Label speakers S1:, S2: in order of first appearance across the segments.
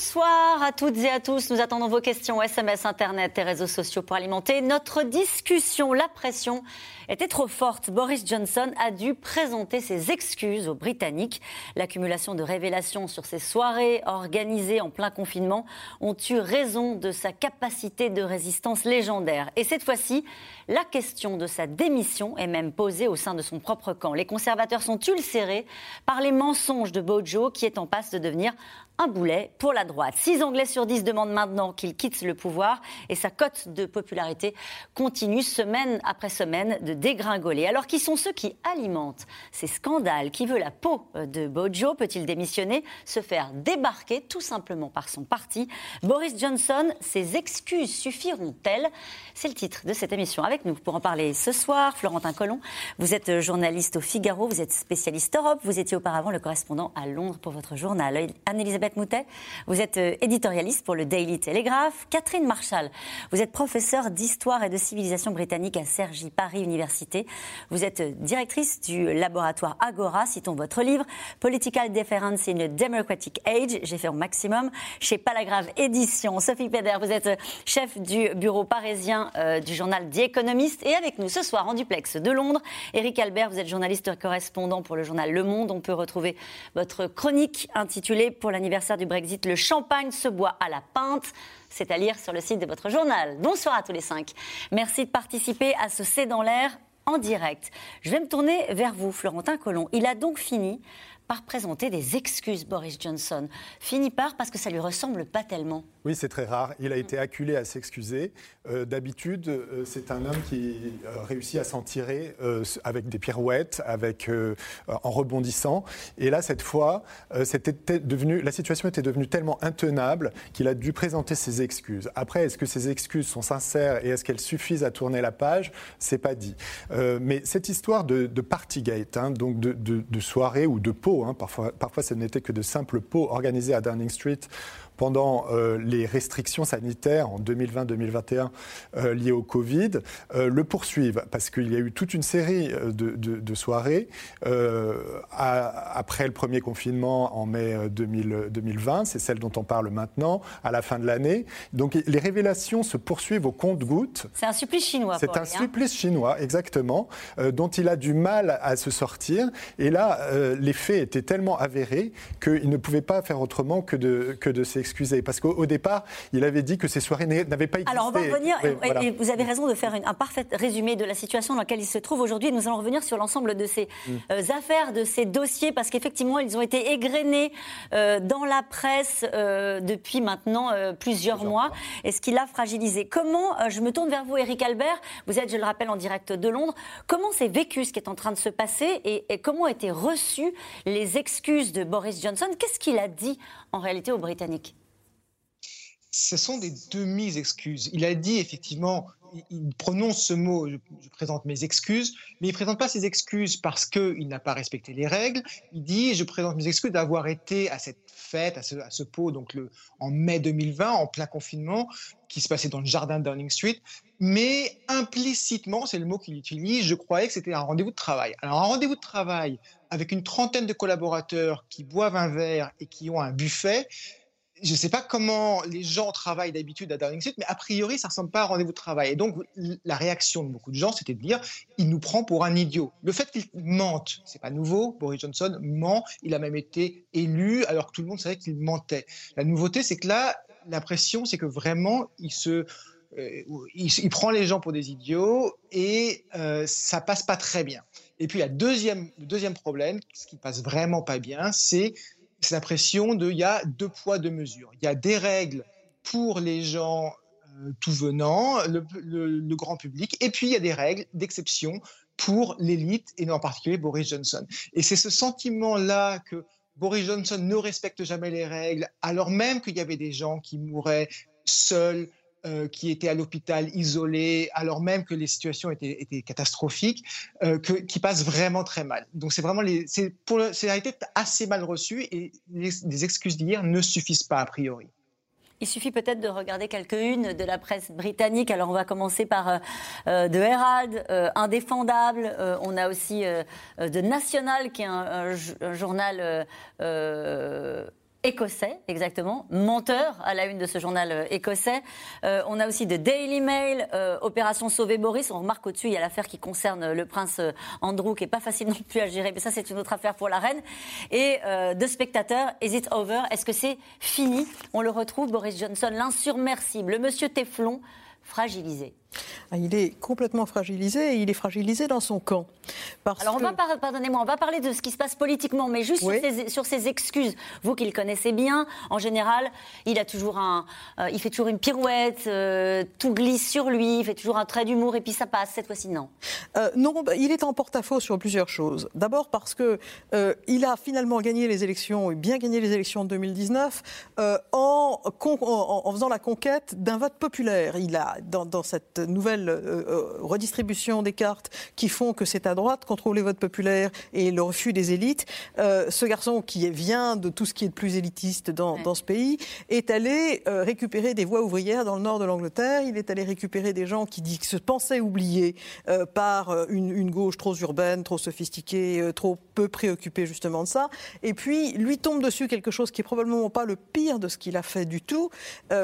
S1: Bonsoir à toutes et à tous. Nous attendons vos questions SMS, Internet et réseaux sociaux pour alimenter notre discussion. La pression était trop forte. Boris Johnson a dû présenter ses excuses aux Britanniques. L'accumulation de révélations sur ces soirées organisées en plein confinement ont eu raison de sa capacité de résistance légendaire. Et cette fois-ci, la question de sa démission est même posée au sein de son propre camp. Les conservateurs sont ulcérés par les mensonges de Bojo qui est en passe de devenir un boulet pour la droite. 6 Anglais sur 10 demandent maintenant qu'il quitte le pouvoir et sa cote de popularité continue semaine après semaine de dégringoler. Alors qui sont ceux qui alimentent ces scandales? Qui veut la peau de Bojo? Peut-il démissionner Se faire débarquer tout simplement par son parti? Boris Johnson, ses excuses suffiront-elles? C'est le titre de cette émission. Avec nous pour en parler ce soir, Florentin Collomb. Vous êtes journaliste au Figaro, vous êtes spécialiste Europe, vous étiez auparavant le correspondant à Londres pour votre journal. Anne-Elisabeth Moutet, vous êtes euh, éditorialiste pour le Daily Telegraph. Catherine Marshall, vous êtes professeure d'histoire et de civilisation britannique à Cergy Paris Université. Vous êtes euh, directrice du laboratoire Agora, citons votre livre, Political Difference in a Democratic Age. J'ai fait au maximum chez Palagrave Édition. Sophie Peder, vous êtes euh, chef du bureau parisien du journal The Economist. Et avec nous ce soir en duplex de Londres, Eric Albert, vous êtes journaliste correspondant pour le journal Le Monde. On peut retrouver votre chronique intitulée Pour l'anniversaire du Brexit, le champagne se boit à la pinte. C'est à lire sur le site de votre journal. Bonsoir à tous les cinq. Merci de participer à ce C'est dans l'air en direct. Je vais me tourner vers vous, Florentin Collomb. Il a donc fini par présenter des excuses, Boris Johnson. Fini par parce que ça lui ressemble pas tellement.
S2: Oui, c'est très rare. Il a été acculé à s'excuser. Euh, d'habitude, euh, c'est un homme qui euh, réussit à s'en tirer avec des pirouettes, avec, en rebondissant. Et là, cette fois, la situation était devenue tellement intenable qu'il a dû présenter ses excuses. Après, est-ce que ces excuses sont sincères et est-ce qu'elles suffisent à tourner la page? C'est pas dit. mais cette histoire de, Partygate, hein, donc de, de, soirée ou de pot, hein, parfois, parfois ce n'était que de simples pots organisés à Downing Street pendant euh, les restrictions sanitaires en 2020-2021 euh, liées au Covid, euh, le poursuivent parce qu'il y a eu toute une série de, soirées après le premier confinement en mai 2020, c'est celle dont on parle maintenant, à la fin de l'année. Donc les révélations se poursuivent au compte-gouttes.
S1: C'est un supplice chinois.
S2: C'est un supplice chinois, exactement, dont il a du mal à se sortir. Et là, les faits étaient tellement avérés qu'il ne pouvait pas faire autrement que de, que de s'excuser parce qu'au départ, il avait dit que ces soirées n'avaient pas existé.
S1: Alors on va revenir, et, vous avez raison de faire un parfait résumé de la situation dans laquelle il se trouve aujourd'hui. Nous allons revenir sur l'ensemble de ces mm. euh, affaires, de ces dossiers, parce qu'effectivement, ils ont été égrenés euh, dans la presse euh, depuis maintenant plusieurs, mois, et ce qui l'a fragilisé. Comment, je me tourne vers vous, Eric Albert, vous êtes, je le rappelle, en direct de Londres, comment s'est vécu ce qui est en train de se passer et, et comment ont été reçues les excuses de Boris Johnson? Qu'est-ce qu'il a dit en réalité aux Britanniques?
S3: Ce sont des demi-excuses. Il a dit effectivement, il prononce ce mot, je, présente mes excuses, mais il ne présente pas ses excuses parce qu'il n'a pas respecté les règles. Il dit, je présente mes excuses d'avoir été à cette fête, à ce, pot, donc le, en mai 2020, en plein confinement, qui se passait dans le jardin de Downing Street. Mais implicitement, c'est le mot qu'il utilise, je croyais que c'était un rendez-vous de travail. Alors un rendez-vous de travail avec une trentaine de collaborateurs qui boivent un verre et qui ont un buffet, je ne sais pas comment les gens travaillent d'habitude à Downing Street, mais a priori, ça ne ressemble pas à un rendez-vous de travail. Et donc, la réaction de beaucoup de gens, c'était de dire il nous prend pour un idiot. Le fait qu'il mente, c'est pas nouveau. Boris Johnson ment. Il a même été élu alors que tout le monde savait qu'il mentait. La nouveauté, c'est que là, l'impression, c'est que vraiment, il se. Euh, prend les gens pour des idiots et euh, ça passe pas très bien. Et puis, la le deuxième problème, ce qui passe vraiment pas bien, c'est c'est l'impression de y a deux poids, deux mesures. Il y a des règles pour les gens euh, tout venant, le, grand public, et puis il y a des règles d'exception pour l'élite, et en particulier Boris Johnson. Et c'est ce sentiment-là que Boris Johnson ne respecte jamais les règles, alors même qu'il y avait des gens qui mouraient seuls, euh, qui étaient à l'hôpital isolés, alors même que les situations étaient, catastrophiques, euh, qui passent vraiment très mal. Donc c'est vraiment c'est a été assez mal reçu et les, excuses d'hier ne suffisent pas a priori.
S1: Il suffit peut-être de regarder quelques-unes de la presse britannique. Alors on va commencer par euh, euh The Herald, Indéfendable. On a aussi The National, qui est un journal écossais, exactement, menteur à la une de ce journal euh, écossais. Euh, on a aussi de Daily Mail, euh, Opération Sauver Boris. On remarque au-dessus, il y a l'affaire qui concerne le prince Andrew, qui est pas facile non plus à gérer, mais ça, c'est une autre affaire pour la reine. Et de spectateurs, Is it over? Est-ce que c'est fini? On le retrouve, Boris Johnson, l'insurmersible, le monsieur Teflon, fragilisé.
S4: Ah, il est complètement fragilisé et il est fragilisé dans son camp.
S1: Alors, on va, pardonnez-moi, on va parler de ce qui se passe politiquement, mais juste sur, ses, excuses. Vous qui le connaissez bien, en général, il, a toujours un, euh, il fait toujours une pirouette, euh, tout glisse sur lui, il fait toujours un trait d'humour et puis ça passe. Cette fois-ci, non.
S4: Euh, non, bah, il est en porte-à-faux sur plusieurs choses. D'abord parce que il a finalement gagné les élections, bien gagné les élections de 2019, en, en, faisant la conquête d'un vote populaire. Il a, dans, dans cette nouvelle euh, euh, redistribution des cartes qui font que c'est à droite qu'on trouve les votes populaires et le refus des élites. Euh, ce garçon qui vient de tout ce qui est de plus élitiste dans, dans ce pays est allé récupérer des voix ouvrières dans le nord de l'Angleterre. Il est allé récupérer des gens qui, se pensaient oubliés par une, une, gauche trop urbaine, trop sophistiquée, trop peu préoccupée justement de ça. Et puis lui tombe dessus quelque chose qui est probablement pas le pire de ce qu'il a fait du tout.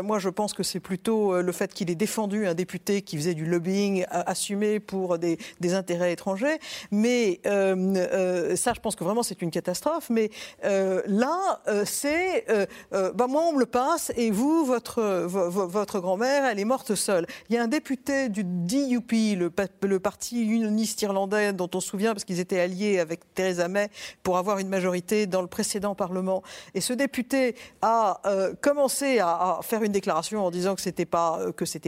S4: moi, je pense que c'est plutôt le fait qu'il ait défendu un député qui faisait du lobbying assumé pour des, intérêts étrangers. Mais euh, euh, ça, je pense que vraiment c'est une catastrophe. Mais euh, là, c'est bah moi on me le passe et vous, votre grand-mère, elle est morte seule. Il y a un député du DUP, le, parti unioniste irlandais, dont on se souvient parce qu'ils étaient alliés avec Theresa May pour avoir une majorité dans le précédent Parlement. Et ce député a commencé à, faire une déclaration en disant que c'était pas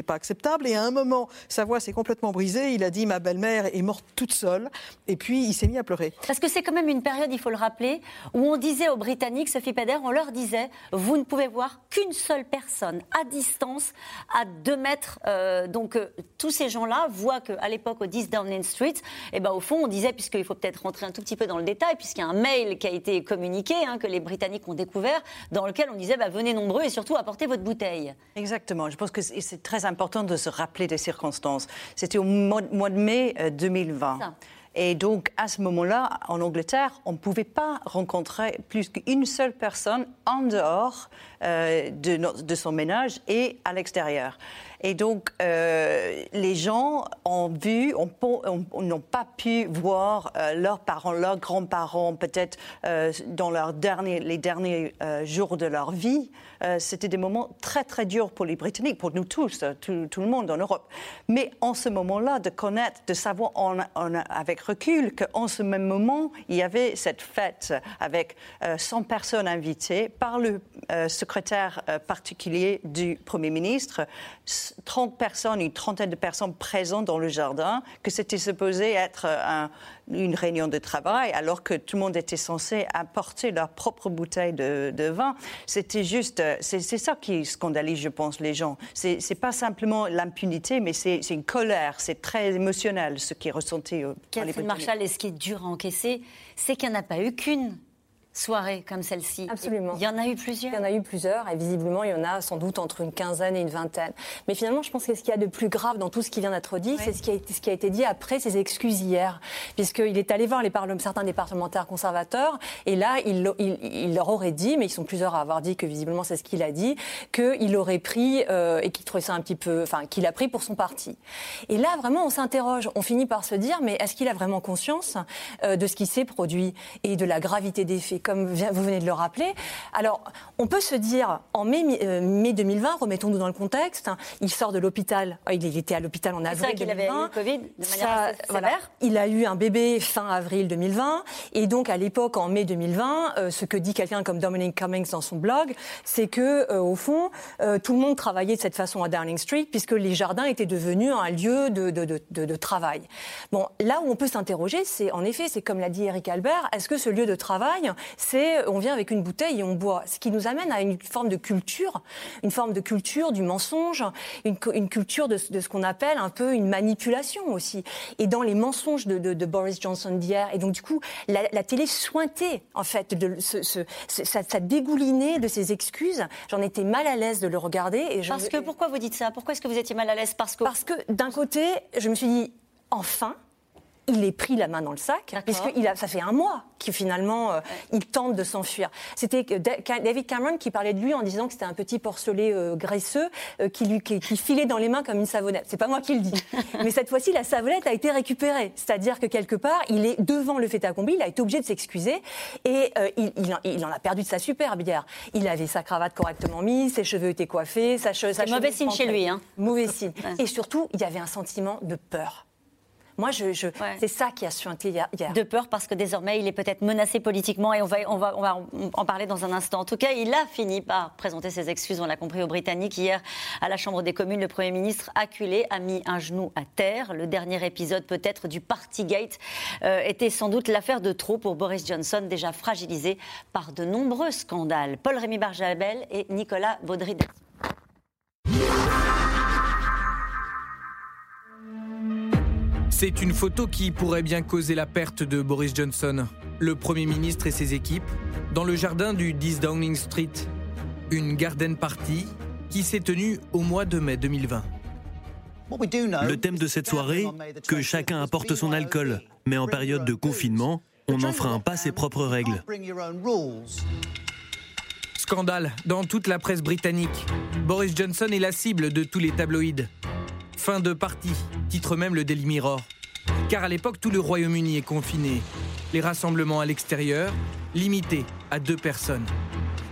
S4: pas acceptable. Et à un moment sa voix s'est complètement brisée. Il a dit Ma belle-mère est morte toute seule. Et puis, il s'est mis à pleurer.
S1: Parce que c'est quand même une période, il faut le rappeler, où on disait aux Britanniques, Sophie Peder, on leur disait Vous ne pouvez voir qu'une seule personne à distance, à deux mètres. Euh, donc, euh, tous ces gens-là voient qu'à l'époque, au 10 Downing Street, et eh ben, au fond, on disait, puisqu'il faut peut-être rentrer un tout petit peu dans le détail, puisqu'il y a un mail qui a été communiqué, hein, que les Britanniques ont découvert, dans lequel on disait bah, Venez nombreux et surtout apportez votre bouteille.
S5: Exactement. Je pense que c'est très important de se rappeler circonstances. C'était au mois, de mai 2020. Euh, Et donc, à ce moment-là, en Angleterre, on ne pouvait pas rencontrer plus qu'une seule personne en dehors euh, de, de, son ménage et à l'extérieur. Et donc, euh, les gens ont vu, n'ont pas pu voir euh, leurs parents, leurs grands-parents, peut-être euh, dans leurs derniers, les derniers jours de leur vie. C'était des moments très, très durs pour les Britanniques, pour nous tous, tout, le monde en Europe. Mais en ce moment-là, de connaître, de savoir avec recul qu'en ce même moment, il y avait cette fête avec 100 personnes invitées par le secrétaire particulier du Premier ministre 30 personnes, une trentaine de personnes présentes dans le jardin, que c'était supposé être une réunion de travail, alors que tout le monde était censé apporter leur propre bouteille de, vin. C'était juste, c'est ça qui scandalise, je pense, les gens. C'est pas simplement l'impunité, mais c'est une colère, c'est très émotionnel ce qui est ressenti.
S1: Catherine Marshall, et ce qui est dur à encaisser, c'est qu'il n'y en a pas eu qu'une soirée comme celle-ci
S6: Absolument.
S1: Il y en a eu plusieurs
S6: Il y en a eu plusieurs, et visiblement, il y en a sans doute entre une quinzaine et une vingtaine. Mais finalement, je pense que ce qu'il y a de plus grave dans tout ce qui vient d'être dit, c'est ce, qui a été, ce qui a été dit après ses excuses hier. Puisqu'il est allé voir les certains des parlementaires conservateurs, et là, il, il, leur aurait dit, mais ils sont plusieurs à avoir dit que visiblement c'est ce qu'il a dit, qu'il aurait pris, euh, et qu'il trouvait ça un petit peu. Enfin, qu'il a pris pour son parti. Et là, vraiment, on s'interroge. On finit par se dire, mais est-ce qu'il a vraiment conscience euh, de ce qui s'est produit et de la gravité des faits? Comme vous venez de le rappeler. Alors, on peut se dire, en mai, 2020, euh, remettons-nous dans le contexte, hein, il sort de l'hôpital, euh, il était à l'hôpital en avril 2020.
S1: avait eu le Covid de manière
S6: voilà, Il a eu un bébé fin avril 2020, et donc à l'époque, en mai 2020, euh, ce que dit quelqu'un comme Dominic Cummings dans son blog, c'est que, au fond, tout le monde travaillait de cette façon à Downing Street, puisque les jardins étaient devenus un lieu de, de, de, de travail. Bon, là où on peut s'interroger, c'est en effet, c'est comme l'a dit Eric Albert, est-ce que ce lieu de travail c'est on vient avec une bouteille et on boit. Ce qui nous amène à une forme de culture, une forme de culture du mensonge, une, une culture de, de ce qu'on appelle un peu une manipulation aussi. Et dans les mensonges de, de, de Boris Johnson d'hier, et donc du coup, la, la télé sointait en fait, de, ce, ce, ça, ça, dégoulinait de ses excuses. J'en étais mal à l'aise de le regarder. Et
S1: je, Parce que pourquoi vous dites ça? Pourquoi est-ce que vous étiez mal à l'aise?
S6: Parce que, Parce que d'un côté, je me suis dit, enfin, il est pris la main dans le sac, puisque il a, ça fait un mois qu'il finalement euh, il tente de s'enfuir. C'était David Cameron qui parlait de lui en disant que c'était un petit porcelet euh, graisseux euh, qui, lui, qui, filait dans les mains comme une savonnette. C'est pas moi qui le dis. Mais cette fois-ci, la savonnette a été récupérée. C'est-à-dire que quelque part, il est devant le fait accompli, il a été obligé de s'excuser et il, il, en a perdu de sa superbe hier. Il avait sa cravate correctement mise, ses cheveux étaient coiffés, sa,
S1: sa Mauvais signe chez lui. Hein.
S6: Mauvais signe. Et surtout, il y avait un sentiment de peur. Moi, je, c'est ça qui a suinté hier.
S1: De peur parce que désormais, il est peut-être menacé politiquement et on va, on, va, on va en parler dans un instant. En tout cas, il a fini par présenter ses excuses, on l'a compris, aux Britanniques. Hier, à la Chambre des communes, le Premier ministre acculé a mis un genou à terre. Le dernier épisode, peut-être, du Partygate euh, était sans doute l'affaire de trop pour Boris Johnson, déjà fragilisé par de nombreux scandales. Paul-Rémy Barjabel et Nicolas Baudry.
S7: C'est une photo qui pourrait bien causer la perte de Boris Johnson, le Premier ministre et ses équipes, dans le jardin du 10 Downing Street. Une garden party qui s'est tenue au mois de mai 2020.
S8: Le thème de cette soirée, que chacun apporte son alcool, mais en période de confinement, on n'enfreint pas ses propres règles.
S7: Scandale dans toute la presse britannique. Boris Johnson est la cible de tous les tabloïds. Fin de partie, titre même le Daily Mirror. Car à l'époque, tout le Royaume-Uni est confiné. Les rassemblements à l'extérieur, limités à deux personnes.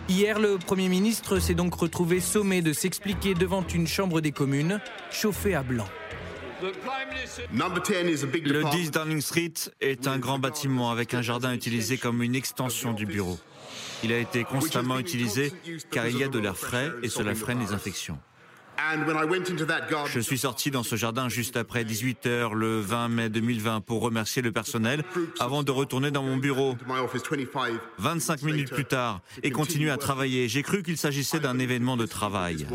S7: Hier, le Premier ministre s'est donc retrouvé sommé de s'expliquer devant une chambre des communes, chauffée à blanc.
S9: Le 10 Downing Street est un grand bâtiment avec un jardin utilisé comme une extension du bureau. Il a été constamment utilisé car il y a de l'air frais et cela freine les infections. Je suis sorti dans ce jardin juste après 18 h le 20 mai 2020 pour remercier le personnel avant de retourner dans mon bureau 25 minutes plus tard et continuer à travailler. J'ai cru qu'il s'agissait d'un événement de travail.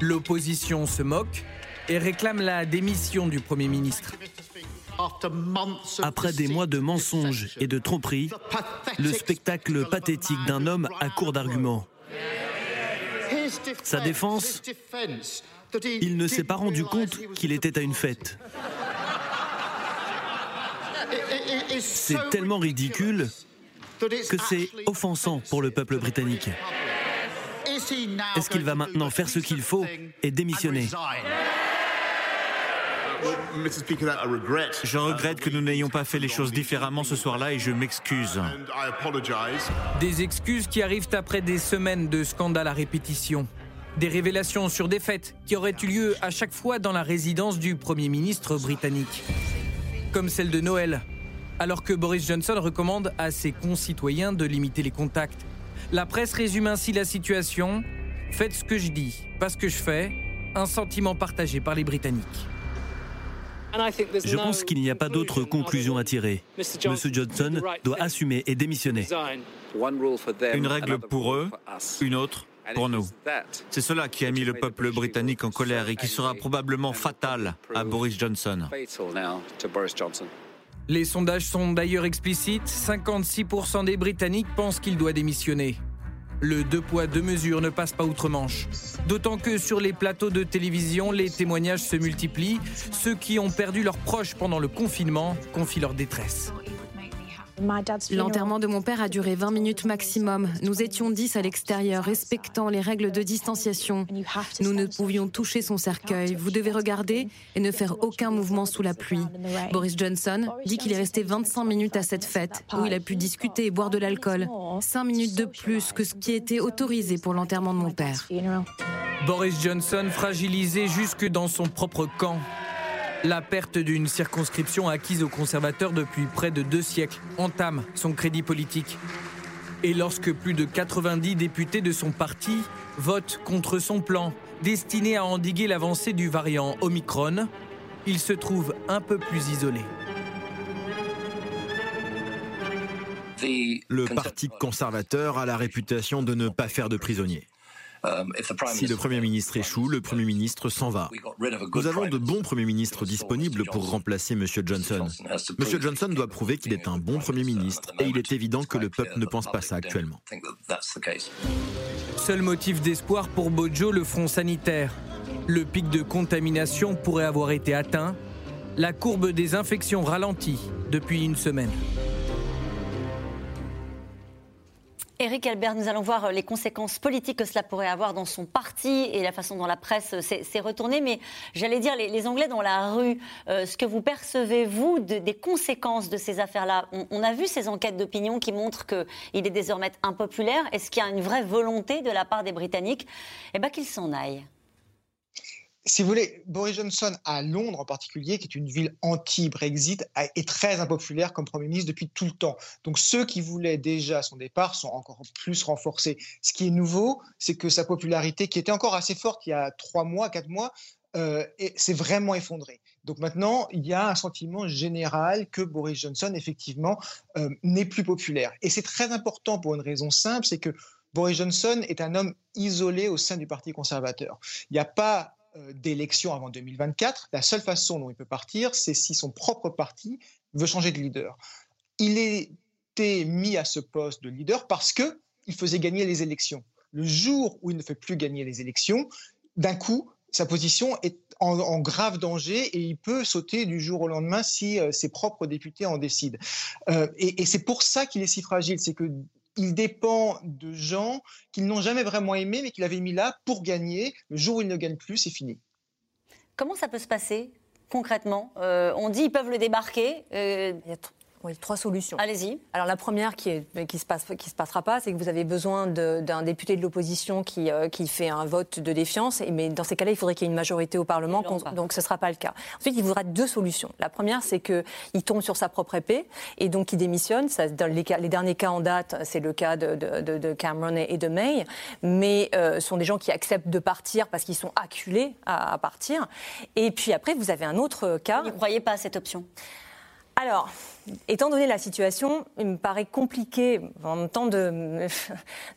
S7: L'opposition se moque et réclame la démission du Premier ministre.
S8: Après des mois de mensonges et de tromperies, le spectacle pathétique d'un homme à court d'arguments. Sa défense, il ne s'est pas rendu compte qu'il était à une fête. C'est tellement ridicule que c'est offensant pour le peuple britannique. Est-ce qu'il va maintenant faire ce qu'il faut et démissionner?
S9: Je regrette que nous n'ayons pas fait les choses différemment ce soir-là et je m'excuse.
S7: Des excuses qui arrivent après des semaines de scandales à répétition. Des révélations sur des fêtes qui auraient eu lieu à chaque fois dans la résidence du Premier ministre britannique. Comme celle de Noël, alors que Boris Johnson recommande à ses concitoyens de limiter les contacts. La presse résume ainsi la situation. Faites ce que je dis, pas ce que je fais. Un sentiment partagé par les Britanniques.
S8: Je pense qu'il n'y a pas d'autre conclusion à tirer. M. Johnson doit assumer et démissionner.
S9: Une règle pour eux, une autre pour nous. C'est cela qui a mis le peuple britannique en colère et qui sera probablement fatal à Boris Johnson.
S7: Les sondages sont d'ailleurs explicites. 56% des Britanniques pensent qu'il doit démissionner. Le deux poids, deux mesures ne passe pas outre-Manche. D'autant que sur les plateaux de télévision, les témoignages se multiplient. Ceux qui ont perdu leurs proches pendant le confinement confient leur détresse.
S10: L'enterrement de mon père a duré 20 minutes maximum. Nous étions 10 à l'extérieur, respectant les règles de distanciation. Nous ne pouvions toucher son cercueil. Vous devez regarder et ne faire aucun mouvement sous la pluie. Boris Johnson dit qu'il est resté 25 minutes à cette fête, où il a pu discuter et boire de l'alcool. 5 minutes de plus que ce qui était autorisé pour l'enterrement de mon père.
S7: Boris Johnson fragilisé jusque dans son propre camp. La perte d'une circonscription acquise aux conservateurs depuis près de deux siècles entame son crédit politique. Et lorsque plus de 90 députés de son parti votent contre son plan destiné à endiguer l'avancée du variant Omicron, il se trouve un peu plus isolé.
S11: Le Parti conservateur a la réputation de ne pas faire de prisonniers. Um, si le Premier ministre échoue, le Premier ministre s'en va. Nous avons de bons Premiers ministres disponibles pour remplacer M. Johnson. M. Johnson doit prouver qu'il est un bon Premier ministre et il est évident que le peuple ne pense pas ça actuellement.
S7: Seul motif d'espoir pour Bojo, le front sanitaire. Le pic de contamination pourrait avoir été atteint. La courbe des infections ralentit depuis une semaine.
S1: Éric Albert, nous allons voir les conséquences politiques que cela pourrait avoir dans son parti et la façon dont la presse s'est retournée. Mais j'allais dire, les, Anglais dans la rue, euh, ce que vous percevez, vous, des conséquences de ces affaires-là on, a vu ces enquêtes d'opinion qui montrent qu'il est désormais impopulaire. Est-ce qu'il y a une vraie volonté de la part des Britanniques? Eh ben, qu'il s'en aille
S3: si vous voulez, Boris Johnson à Londres en particulier, qui est une ville anti-Brexit, est très impopulaire comme Premier ministre depuis tout le temps. Donc ceux qui voulaient déjà son départ sont encore plus renforcés. Ce qui est nouveau, c'est que sa popularité, qui était encore assez forte il y a trois mois, quatre mois, euh, s'est vraiment effondrée. Donc maintenant, il y a un sentiment général que Boris Johnson, effectivement, euh, n'est plus populaire. Et c'est très important pour une raison simple, c'est que Boris Johnson est un homme isolé au sein du Parti conservateur. Il n'y a pas d'élection avant 2024. La seule façon dont il peut partir, c'est si son propre parti veut changer de leader. Il était mis à ce poste de leader parce que il faisait gagner les élections. Le jour où il ne fait plus gagner les élections, d'un coup, sa position est en, grave danger et il peut sauter du jour au lendemain si euh, ses propres députés en décident. Euh, et, et c'est pour ça qu'il est si fragile, c'est que il dépend de gens qu'ils n'ont jamais vraiment aimés, mais qu'il avait mis là pour gagner. Le jour où il ne gagne plus, c'est fini.
S1: Comment ça peut se passer concrètement? Euh, On dit qu'ils peuvent le débarquer.
S6: Euh, oui, trois solutions.
S1: Allez-y.
S6: Alors la première qui ne qui se, passe, qui se passera pas, c'est que vous avez besoin d'un député de l'opposition qui, euh, qui fait un vote de défiance. Et, mais dans ces cas-là, il faudrait qu'il y ait une majorité au Parlement. Donc ce ne sera pas le cas. Ensuite, il voudra deux solutions. La première, c'est qu'il tombe sur sa propre épée et donc il démissionne. Ça, dans les, les, derniers cas en date, c'est le cas de, de, de, Cameron et de May. Mais euh, ce sont des gens qui acceptent de partir parce qu'ils sont acculés à, à, partir. Et puis après, vous avez un autre cas.
S1: Vous ne croyez pas à cette option?
S6: Alors, étant donné la situation, il me paraît compliqué en même temps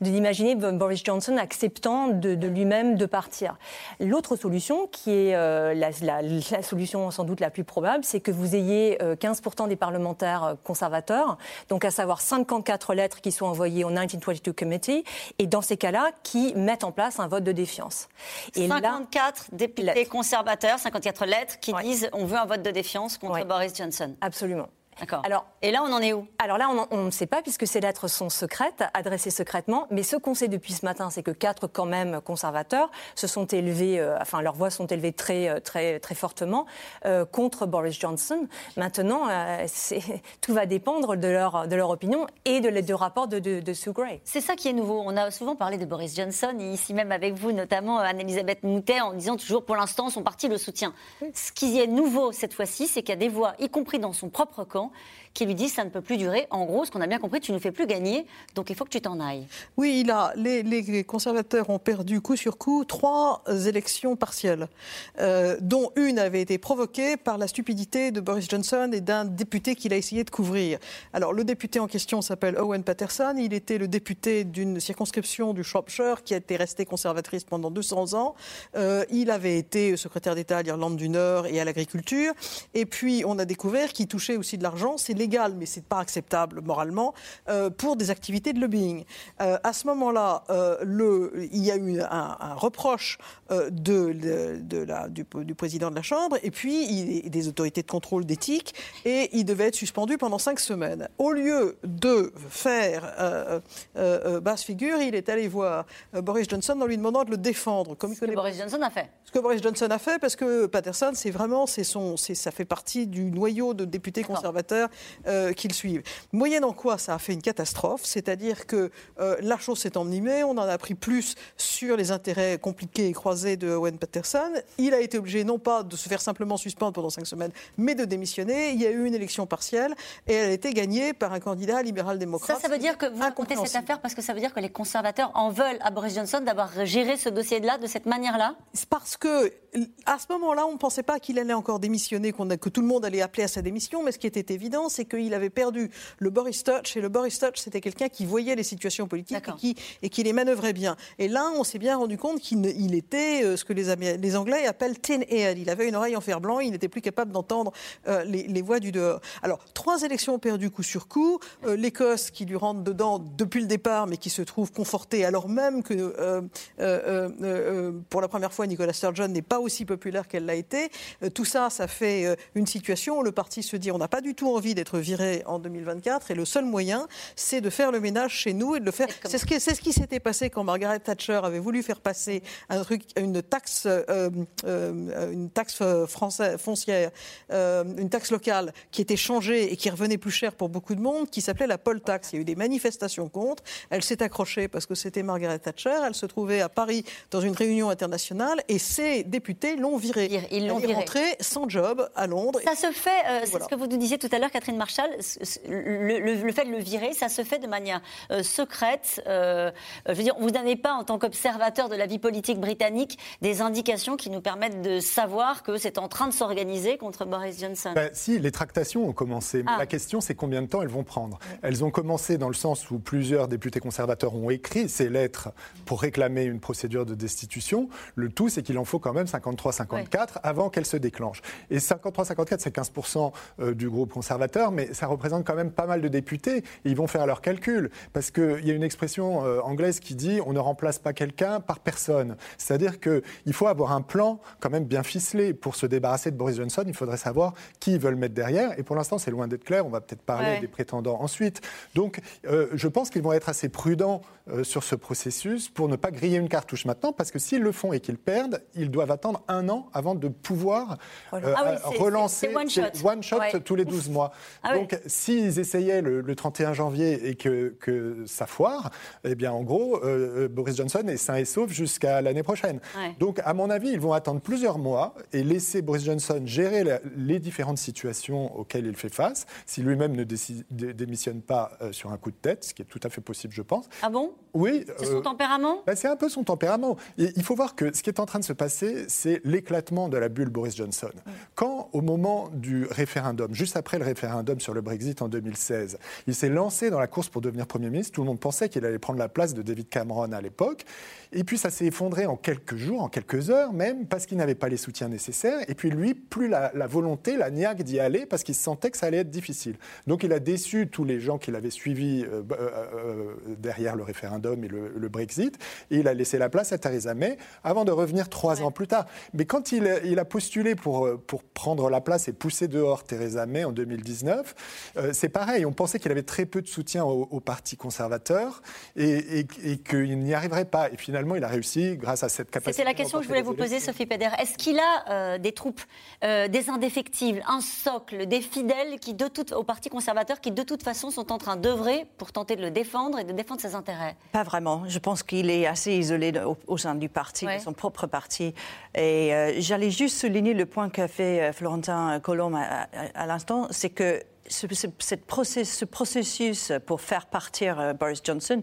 S6: d'imaginer Boris Johnson acceptant de, lui-même de partir. L'autre solution, qui est euh, la, solution sans doute la plus probable, c'est que vous ayez 15% euh, des parlementaires conservateurs, donc à savoir 54 lettres qui sont envoyées au 1922 Committee, et dans ces cas-là, qui mettent en place un vote de défiance.
S1: Et 54 députés conservateurs, 54 lettres qui disent on veut un vote de défiance contre Boris Johnson.
S6: Absolument.
S1: D'accord. Alors, et là, on en est où?
S6: Alors là, on ne sait pas puisque ces lettres sont secrètes, adressées secrètement. Mais ce qu'on sait depuis ce matin, c'est que quatre, quand même, conservateurs se sont élevés, euh, enfin, leurs voix sont élevées très, euh, très, très fortement euh, contre Boris Johnson. Maintenant, tout va dépendre de leur, de leur opinion et de, de rapport de, de, Sue Gray.
S1: C'est ça qui est nouveau. On a souvent parlé de Boris Johnson, et ici même avec vous, notamment Anne-Elisabeth Moutet, en disant toujours pour l'instant, son parti le soutient. Ce qui est nouveau cette fois-ci, c'est qu'il y a des voix, y compris dans son propre camp, bom. Qui lui dit ça ne peut plus durer. En gros, ce qu'on a bien compris, tu ne fais plus gagner, donc il faut que tu t'en ailles.
S4: Oui, il a, les, conservateurs ont perdu coup sur coup trois élections partielles, euh, dont une avait été provoquée par la stupidité de Boris Johnson et d'un député qu'il a essayé de couvrir. Alors, le député en question s'appelle Owen Patterson. Il était le député d'une circonscription du Shropshire qui a été restée conservatrice pendant 200 ans. Euh, il avait été secrétaire d'État à l'Irlande du Nord et à l'agriculture. Et puis, on a découvert qu'il touchait aussi de l'argent. Légal, mais c'est pas acceptable moralement, euh, pour des activités de lobbying. Euh, à ce moment-là, euh, il y a eu un, reproche de, de, la, du, président de la Chambre et puis il, des autorités de contrôle d'éthique et il devait être suspendu pendant cinq semaines. Au lieu de faire basse figure, il est allé voir Boris Johnson en lui demandant de le défendre.
S1: Comme Ce que Boris Johnson a fait.
S4: Ce que Boris Johnson a fait, parce que Patterson, c'est vraiment, c'est son, ça fait partie du noyau de députés conservateurs euh, qu'ils suivent. Moyennant quoi, ça a fait une catastrophe, c'est-à-dire que euh, la chose s'est envenimée, on en a appris plus sur les intérêts compliqués et croisés de Owen Patterson. Il a été obligé non pas de se faire simplement suspendre pendant cinq semaines, mais de démissionner. Il y a eu une élection partielle et elle a été gagnée par un candidat libéral-démocrate.
S1: Ça, ça veut dire que vous racontez cette affaire parce que ça veut dire que les conservateurs en veulent à Boris Johnson d'avoir géré ce dossier-là de cette manière-là?
S4: Parce que à ce moment-là, on ne pensait pas qu'il allait encore démissionner, que tout le monde allait appeler à sa démission, mais ce qui était évident, c'est c'est qu'il avait perdu le Boris Touch, et le Boris Touch, c'était quelqu'un qui voyait les situations politiques et qui, et qui, les manœuvrait bien. Et là, on s'est bien rendu compte qu'il était euh, ce que les, les, Anglais appellent tin eared. Il avait une oreille en fer blanc, il n'était plus capable d'entendre euh, les, voix du dehors. Alors, trois élections perdues coup sur coup, euh, l'Écosse qui lui rentre dedans depuis le départ, mais qui se trouve confortée alors même que pour la première fois, Nicola Sturgeon n'est pas aussi populaire qu'elle l'a été. tout ça, ça fait une situation où le parti se dit on n'a pas du tout envie d'être viré en 2024 et le seul moyen, c'est de faire le ménage chez nous et de le faire. C'est ce, ce qui s'était passé quand Margaret Thatcher avait voulu faire passer un truc, une taxe, euh, euh, une taxe française, foncière, euh, une taxe locale qui était changée et qui revenait plus cher pour beaucoup de monde, qui s'appelait la poll tax. Il y a eu des manifestations contre. Elle s'est accrochée parce que c'était Margaret Thatcher. Elle se trouvait à Paris dans une réunion internationale et ses députés l'ont virée.
S1: Ils l'ont virée.
S4: rentrée sans job à Londres.
S1: Ça se fait, c'est ce que vous nous disiez tout à l'heure, Catherine Marshall, le, fait de le virer, ça se fait de manière secrète. je veux dire, vous n'avez pas, en tant qu'observateur de la vie politique britannique, des indications qui nous permettent de savoir que c'est en train de s'organiser contre Boris Johnson?
S2: Ben, Si, les tractations ont commencé. Ah. La question, c'est combien de temps elles vont prendre? Elles ont commencé dans le sens où plusieurs députés conservateurs ont écrit ces lettres pour réclamer une procédure de destitution. Le tout, c'est qu'il en faut quand même 53-54 avant qu'elle se déclenche. Et 53-54, c'est 15% euh, du groupe conservateur, mais ça représente quand même pas mal de députés. ils vont faire leurs calculs. Parce qu'il y a une expression euh, anglaise qui dit on ne remplace pas quelqu'un par personne. C'est-à-dire qu'il faut avoir un plan quand même bien ficelé. Pour se débarrasser de Boris Johnson, il faudrait savoir qui ils veulent mettre derrière. Et pour l'instant, c'est loin d'être clair. On va peut-être parler des prétendants ensuite. Donc, euh, je pense qu'ils vont être assez prudents euh, sur ce processus pour ne pas griller une cartouche maintenant, parce que s'ils le font et qu'ils perdent, ils doivent attendre un an avant de pouvoir ah relancer
S1: one shot,
S2: one shot tous les 12 mois. Ah Donc, s'ils essayaient le, 31 janvier et que, que ça foire, eh bien, en gros, Boris Johnson est sain et sauf jusqu'à l'année prochaine. Donc, à mon avis, ils vont attendre plusieurs mois et laisser Boris Johnson gérer les différentes situations auxquelles il fait face, si lui-même ne démissionne pas euh, sur un coup de tête, ce qui est tout à fait possible, je pense.
S1: Ah bon?
S2: Oui.
S1: C'est son euh, tempérament?
S2: ben, C'est un peu son tempérament. Et il faut voir que ce qui est en train de se passer, c'est l'éclatement de la bulle Boris Johnson. Quand, au moment du référendum, juste après le référendum sur le Brexit en 2016, il s'est lancé dans la course pour devenir Premier ministre, tout le monde pensait qu'il allait prendre la place de David Cameron à l'époque. Et puis ça s'est effondré en quelques jours, en quelques heures même, parce qu'il n'avait pas les soutiens nécessaires. Et puis lui, plus la, volonté, la niaque d'y aller, parce qu'il sentait que ça allait être difficile. Donc il a déçu tous les gens qui l'avaient suivi euh, euh, euh, derrière le référendum et le, Brexit. Et il a laissé la place à Theresa May avant de revenir trois ans plus tard. Mais quand il, il, a postulé pour, pour prendre la place et pousser dehors Theresa May en 2019, c'est pareil. On pensait qu'il avait très peu de soutien au, Parti conservateur et, et, et qu'il n'y arriverait pas. Et finalement, il a réussi grâce à cette capacité.
S1: C'était la question que je voulais vous poser, Sophie Peder. Est-ce qu'il a euh, des troupes, euh, des indéfectibles, un socle, des fidèles qui, de toute, au Parti conservateur qui, de toute façon, sont en train d'œuvrer pour tenter de le défendre et de défendre ses intérêts?
S5: Pas vraiment. Je pense qu'il est assez isolé au, sein du parti, de son propre parti. Et euh, j'allais juste souligner le point qu'a fait Florentin Colomb à l'instant, c'est que ce, ce, processus pour faire partir euh, Boris Johnson,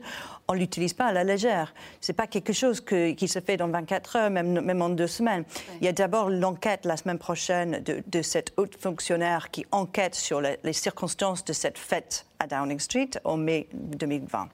S5: on ne l'utilise pas à la légère. Ce n'est pas quelque chose qui se fait dans 24 heures, même, même en deux semaines. Il y a d'abord l'enquête la semaine prochaine de, de cette haute fonctionnaire qui enquête sur les circonstances de cette fête à Downing Street en mai 2020.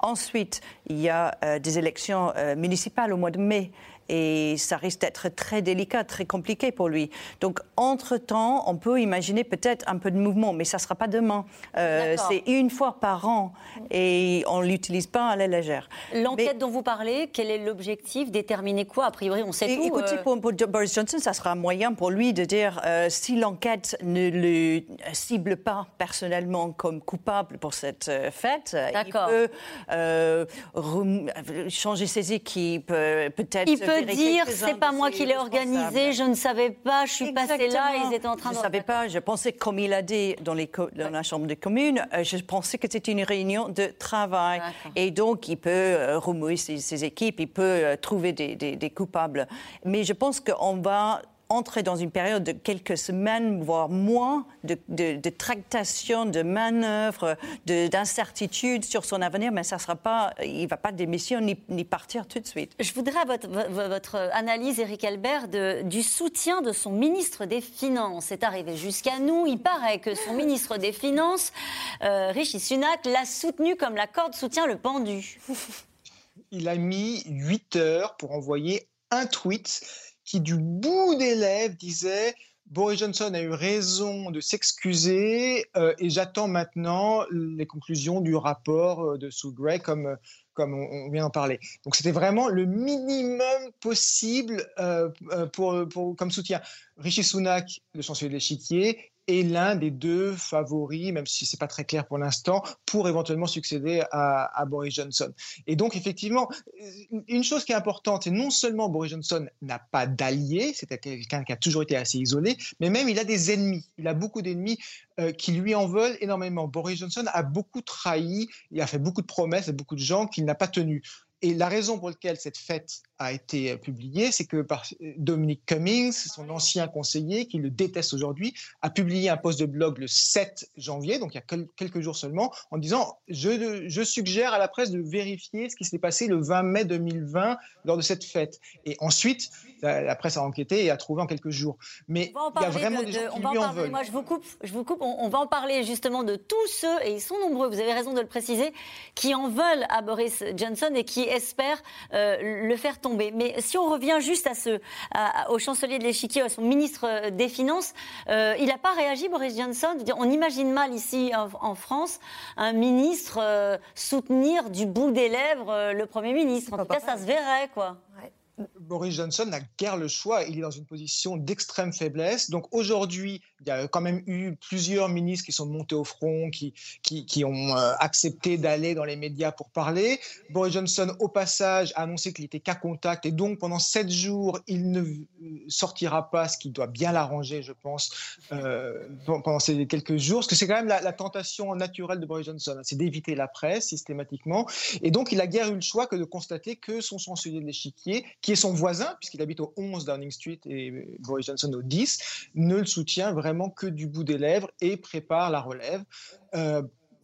S5: Ensuite, il y a euh, des élections euh, municipales au mois de mai et ça risque d'être très délicat, très compliqué pour lui. Donc, entre-temps, on peut imaginer peut-être un peu de mouvement, mais ça ne sera pas demain. Euh, c'est une fois par an et on ne l'utilise pas à la légère.
S1: L'enquête dont vous parlez, quel est l'objectif? Déterminer quoi A priori, on sait tout.
S5: Écoutez, euh. pour, Boris Johnson, ça sera un moyen pour lui de dire euh, si l'enquête ne le cible pas personnellement comme coupable pour cette fête, il peut changer ses équipes, peut-être
S1: dire c'est pas moi qui l'ai organisé, je ne savais pas, je suis passé là, ils étaient en train
S5: de.
S1: Je
S5: ne savais pas, je pensais, comme il a dit dans, les dans la Chambre des communes, euh, je pensais que c'était une réunion de travail. Et donc, il peut euh, remouiller ses, équipes, il peut euh, trouver des, des, coupables. Mais je pense qu'on va entrer dans une période de quelques semaines, voire moins, de, de, tractation, de manœuvres, d'incertitudes sur son avenir, mais ça sera pas, il ne va pas démissionner ni, ni, partir tout de suite.
S1: Je voudrais votre, votre analyse, Éric Albert, de, du soutien de son ministre des Finances. C'est arrivé jusqu'à nous. Il paraît que son ministre des Finances, euh, Rishi Sunak, l'a soutenu comme la corde soutient le pendu.
S3: Il a mis 8 heures pour envoyer un tweet qui, du bout des lèvres, disait Boris Johnson a eu raison de s'excuser euh, et j'attends maintenant les conclusions du rapport euh, de Sue Gray comme, comme on, vient d'en parler. Donc c'était vraiment le minimum possible euh, pour, pour, comme soutien. Rishi Sunak, le chancelier de l'échiquier, est l'un des deux favoris, même si ce n'est pas très clair pour l'instant, pour éventuellement succéder à, Boris Johnson. Et donc, effectivement, une chose qui est importante, c'est non seulement Boris Johnson n'a pas d'alliés, c'est quelqu'un qui a toujours été assez isolé, mais même il a des ennemis. Il a beaucoup d'ennemis euh, qui lui en veulent énormément. Boris Johnson a beaucoup trahi, il a fait beaucoup de promesses à beaucoup de gens qu'il n'a pas tenues. Et la raison pour laquelle cette fête a été publiée, c'est que par Dominic Cummings, son ancien conseiller, qui le déteste aujourd'hui, a publié un post de blog le 7 janvier, donc il y a quelques jours seulement, en disant je, je suggère à la presse de vérifier ce qui s'est passé le 20 mai 2020 lors de cette fête. Et ensuite, la, presse a enquêté et a trouvé en quelques jours. Mais il y a vraiment des gens qui lui en, veulent.
S1: Moi, je vous coupe. Je vous coupe. On, va en parler justement de tous ceux, et ils sont nombreux, vous avez raison de le préciser, qui en veulent à Boris Johnson et qui espèrent euh, le faire tomber. Mais si on revient juste à ce, au chancelier de l'échiquier, à son ministre des Finances, euh, il n'a pas réagi, Boris Johnson? On imagine mal ici en, France un ministre euh, soutenir du bout des lèvres le Premier ministre. En tout cas, ça se verrait, quoi.
S3: Boris Johnson n'a guère le choix. Il est dans une position d'extrême faiblesse. Donc aujourd'hui, il y a quand même eu plusieurs ministres qui sont montés au front, qui, qui, ont euh, accepté d'aller dans les médias pour parler. Boris Johnson, au passage, a annoncé qu'il était cas contact et donc pendant sept jours, il ne sortira pas, ce qui doit bien l'arranger, je pense, euh, pendant ces quelques jours. Parce que c'est quand même la, tentation naturelle de Boris Johnson, hein, c'est d'éviter la presse systématiquement. Et donc, il a guère eu le choix que de constater que son chancelier de l'échiquier, qui est son voisin, puisqu'il habite au 11 Downing Street et Boris Johnson au 10, ne le soutient vraiment que du bout des lèvres et prépare la relève. Euh,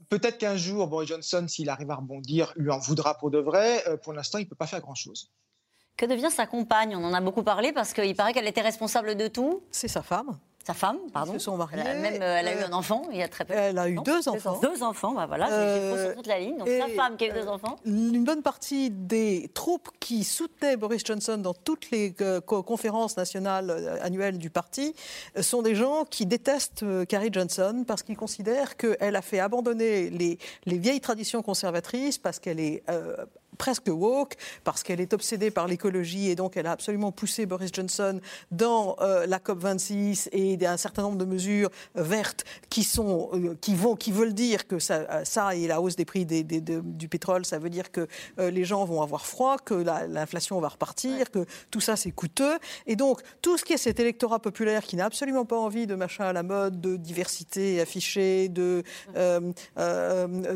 S3: peut-être qu'un jour, Boris Johnson, s'il arrive à rebondir, lui en voudra pour de vrai. Euh, pour l'instant, il ne peut pas faire grand-chose.
S1: Que devient sa compagne? On en a beaucoup parlé parce qu'il paraît qu'elle était responsable de tout.
S4: C'est sa femme.
S1: Sa femme, pardon.
S4: Ils se sont mariés.
S1: Elle a, même, euh, elle a eu un enfant il y a très peu.
S4: Elle a eu deux enfants.
S1: Deux enfants, bah voilà, euh, sur toute la ligne. Donc sa femme qui a eu deux enfants.
S4: Une bonne partie des troupes qui soutenaient Boris Johnson dans toutes les euh, conférences nationales annuelles du parti sont des gens qui détestent Carrie Johnson parce qu'ils considèrent qu'elle a fait abandonner les, les, vieilles traditions conservatrices parce qu'elle est presque woke, parce qu'elle est obsédée par l'écologie et donc elle a absolument poussé Boris Johnson dans euh, la COP26 et un certain nombre de mesures vertes qui, sont, euh, qui, vont, qui veulent dire que ça, euh, ça et la hausse des prix des, du pétrole, ça veut dire que les gens vont avoir froid, que l'inflation va repartir, que tout ça c'est coûteux. Et donc tout ce qui est cet électorat populaire qui n'a absolument pas envie de machin à la mode, de diversité affichée, de, de,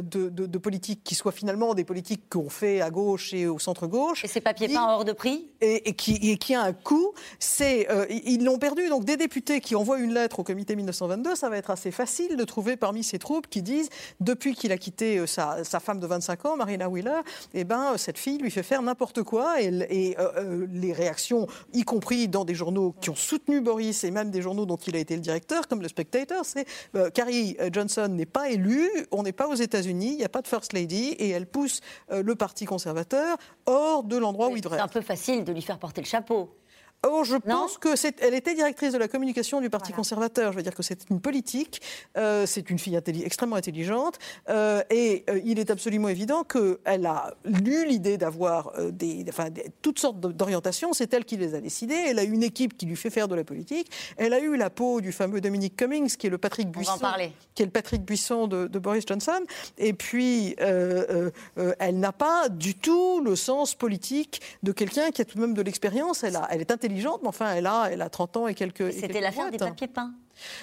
S4: de, de politiques qui soient finalement des politiques qu'on fait à gauche et au centre-gauche.
S1: Et ces papiers peints hors de prix
S4: et, qui, qui, a un coût, c'est euh, ils l'ont perdu. Donc des députés qui envoient une lettre au comité 1922, ça va être assez facile de trouver parmi ces troupes qui disent, depuis qu'il a quitté euh, sa, femme de 25 ans, Marina Wheeler, eh ben, cette fille lui fait faire n'importe quoi. Et, et euh, les réactions, y compris dans des journaux qui ont soutenu Boris et même des journaux dont il a été le directeur, comme le Spectator, c'est Carrie Johnson n'est pas élue, on n'est pas aux États-Unis, il n'y a pas de First Lady, et elle pousse le Parti conservateur conservateur hors de l'endroit où il devrait.
S1: C'est un peu facile de lui faire porter le chapeau.
S4: Oh, je pense que elle était directrice de la communication du Parti conservateur. Je veux dire que c'est une politique. Euh, c'est une fille extrêmement intelligente. Euh, et euh, il est absolument évident qu'elle a lu l'idée d'avoir des, enfin, toutes sortes d'orientations. C'est elle qui les a décidées. Elle a une équipe qui lui fait faire de la politique. Elle a eu la peau du fameux Dominique Cummings, qui est le Patrick Buisson, qui est le Patrick Buisson de, de Boris Johnson. Et puis, elle n'a pas du tout le sens politique de quelqu'un qui a tout de même de l'expérience. Elle, a, elle est intelligente intelligente, mais enfin, elle a, elle a 30 ans et quelques.
S1: C'était l'affaire des papiers peints.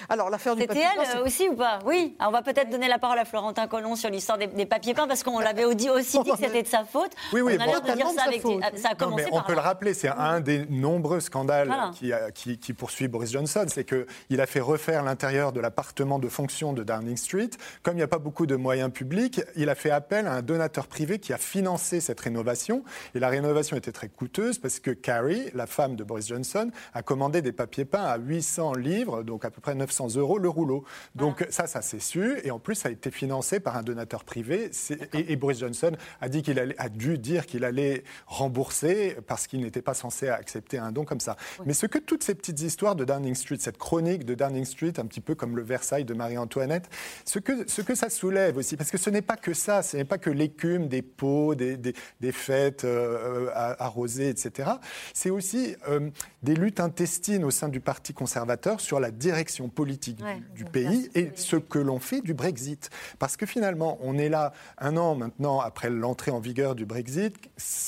S4: Alors, l'affaire du papier
S1: C'était elle aussi ou pas? Oui. on va peut-être donner la parole à Florentin Colomb sur l'histoire des, papiers peints parce qu'on l'avait aussi dit que c'était de sa faute.
S2: Oui, oui.
S1: On a l'air de dire ça avec. Ça a commencé
S2: non, mais on peut le rappeler, c'est un des nombreux scandales qui, qui, poursuit Boris Johnson. C'est qu'il a fait refaire l'intérieur de l'appartement de fonction de Downing Street. Comme il n'y a pas beaucoup de moyens publics, il a fait appel à un donateur privé qui a financé cette rénovation. Et la rénovation était très coûteuse parce que Carrie, la femme de Boris Johnson, a commandé des papiers peints à 800 livres, donc à peu près 900 euros le rouleau. Donc ça, ça s'est su. Et en plus, ça a été financé par un donateur privé. Et, Boris Johnson a, dit qu'il a dû dire qu'il allait rembourser parce qu'il n'était pas censé accepter un don comme ça. Mais ce que toutes ces petites histoires de Downing Street, cette chronique de Downing Street, un petit peu comme le Versailles de Marie-Antoinette, ce que, ce que ça soulève aussi, parce que ce n'est pas que ça, ce n'est pas que l'écume des pots, des, des, fêtes euh, arrosées, etc. C'est aussi euh, des luttes intestines au sein du Parti conservateur sur la direction politique du, pays et ce que l'on fait du Brexit. Parce que finalement, on est là un an maintenant après l'entrée en vigueur du Brexit,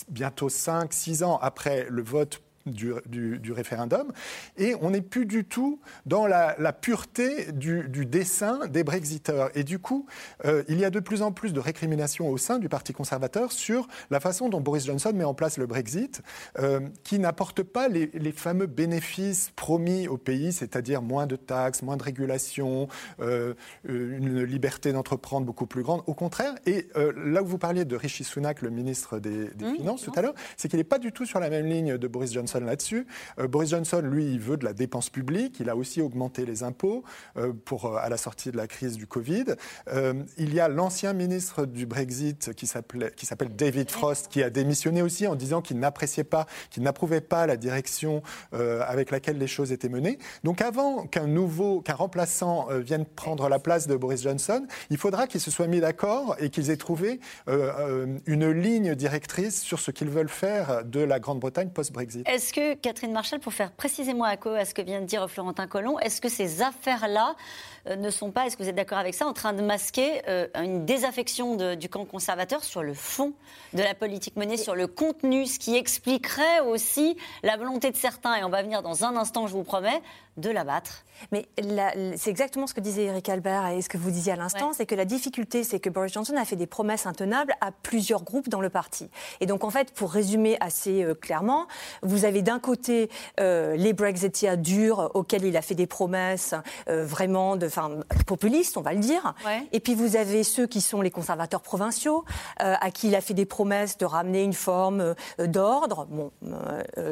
S2: bientôt 5, 6 ans après le vote du, référendum. Et on n'est plus du tout dans la, pureté du, dessin des Brexiteurs. Et du coup, euh, il y a de plus en plus de récriminations au sein du Parti conservateur sur la façon dont Boris Johnson met en place le Brexit, euh, qui n'apporte pas les, fameux bénéfices promis au pays, c'est-à-dire moins de taxes, moins de régulation, euh, une liberté d'entreprendre beaucoup plus grande. Au contraire, et là où vous parliez de Rishi Sunak, le ministre des, mmh, Finances, tout à l'heure, c'est qu'il n'est pas du tout sur la même ligne de Boris Johnson là-dessus. Euh, Boris Johnson, lui, il veut de la dépense publique. Il a aussi augmenté les impôts euh, pour, euh, à la sortie de la crise du Covid. il y a l'ancien ministre du Brexit qui s'appelle David Frost, qui a démissionné aussi en disant qu'il n'appréciait pas, qu'il n'approuvait pas la direction avec laquelle les choses étaient menées. Donc avant qu'un nouveau, qu'un remplaçant vienne prendre la place de Boris Johnson, il faudra qu'ils se soient mis d'accord et qu'ils aient trouvé une ligne directrice sur ce qu'ils veulent faire de la Grande-Bretagne post-Brexit.
S1: Est-ce que, Catherine Marchal, pour faire précisément écho à ce que vient de dire Florentin Collomb, est-ce que ces affaires-là ne sont pas, est-ce que vous êtes d'accord avec ça, en train de masquer euh, une désaffection du camp conservateur sur le fond de la politique menée, sur le contenu, ce qui expliquerait aussi la volonté de certains, et on va venir dans un instant, je vous promets, de l'abattre.
S6: Mais c'est exactement ce que disait Eric Albert et ce que vous disiez à l'instant, c'est que la difficulté, c'est que Boris Johnson a fait des promesses intenables à plusieurs groupes dans le parti. Et donc, en fait, pour résumer assez euh, clairement, vous avez d'un côté euh, les Brexiteers durs auxquels il a fait des promesses euh, vraiment de, populistes, on va le dire. Et puis vous avez ceux qui sont les conservateurs provinciaux, à qui il a fait des promesses de ramener une forme d'ordre. Bon,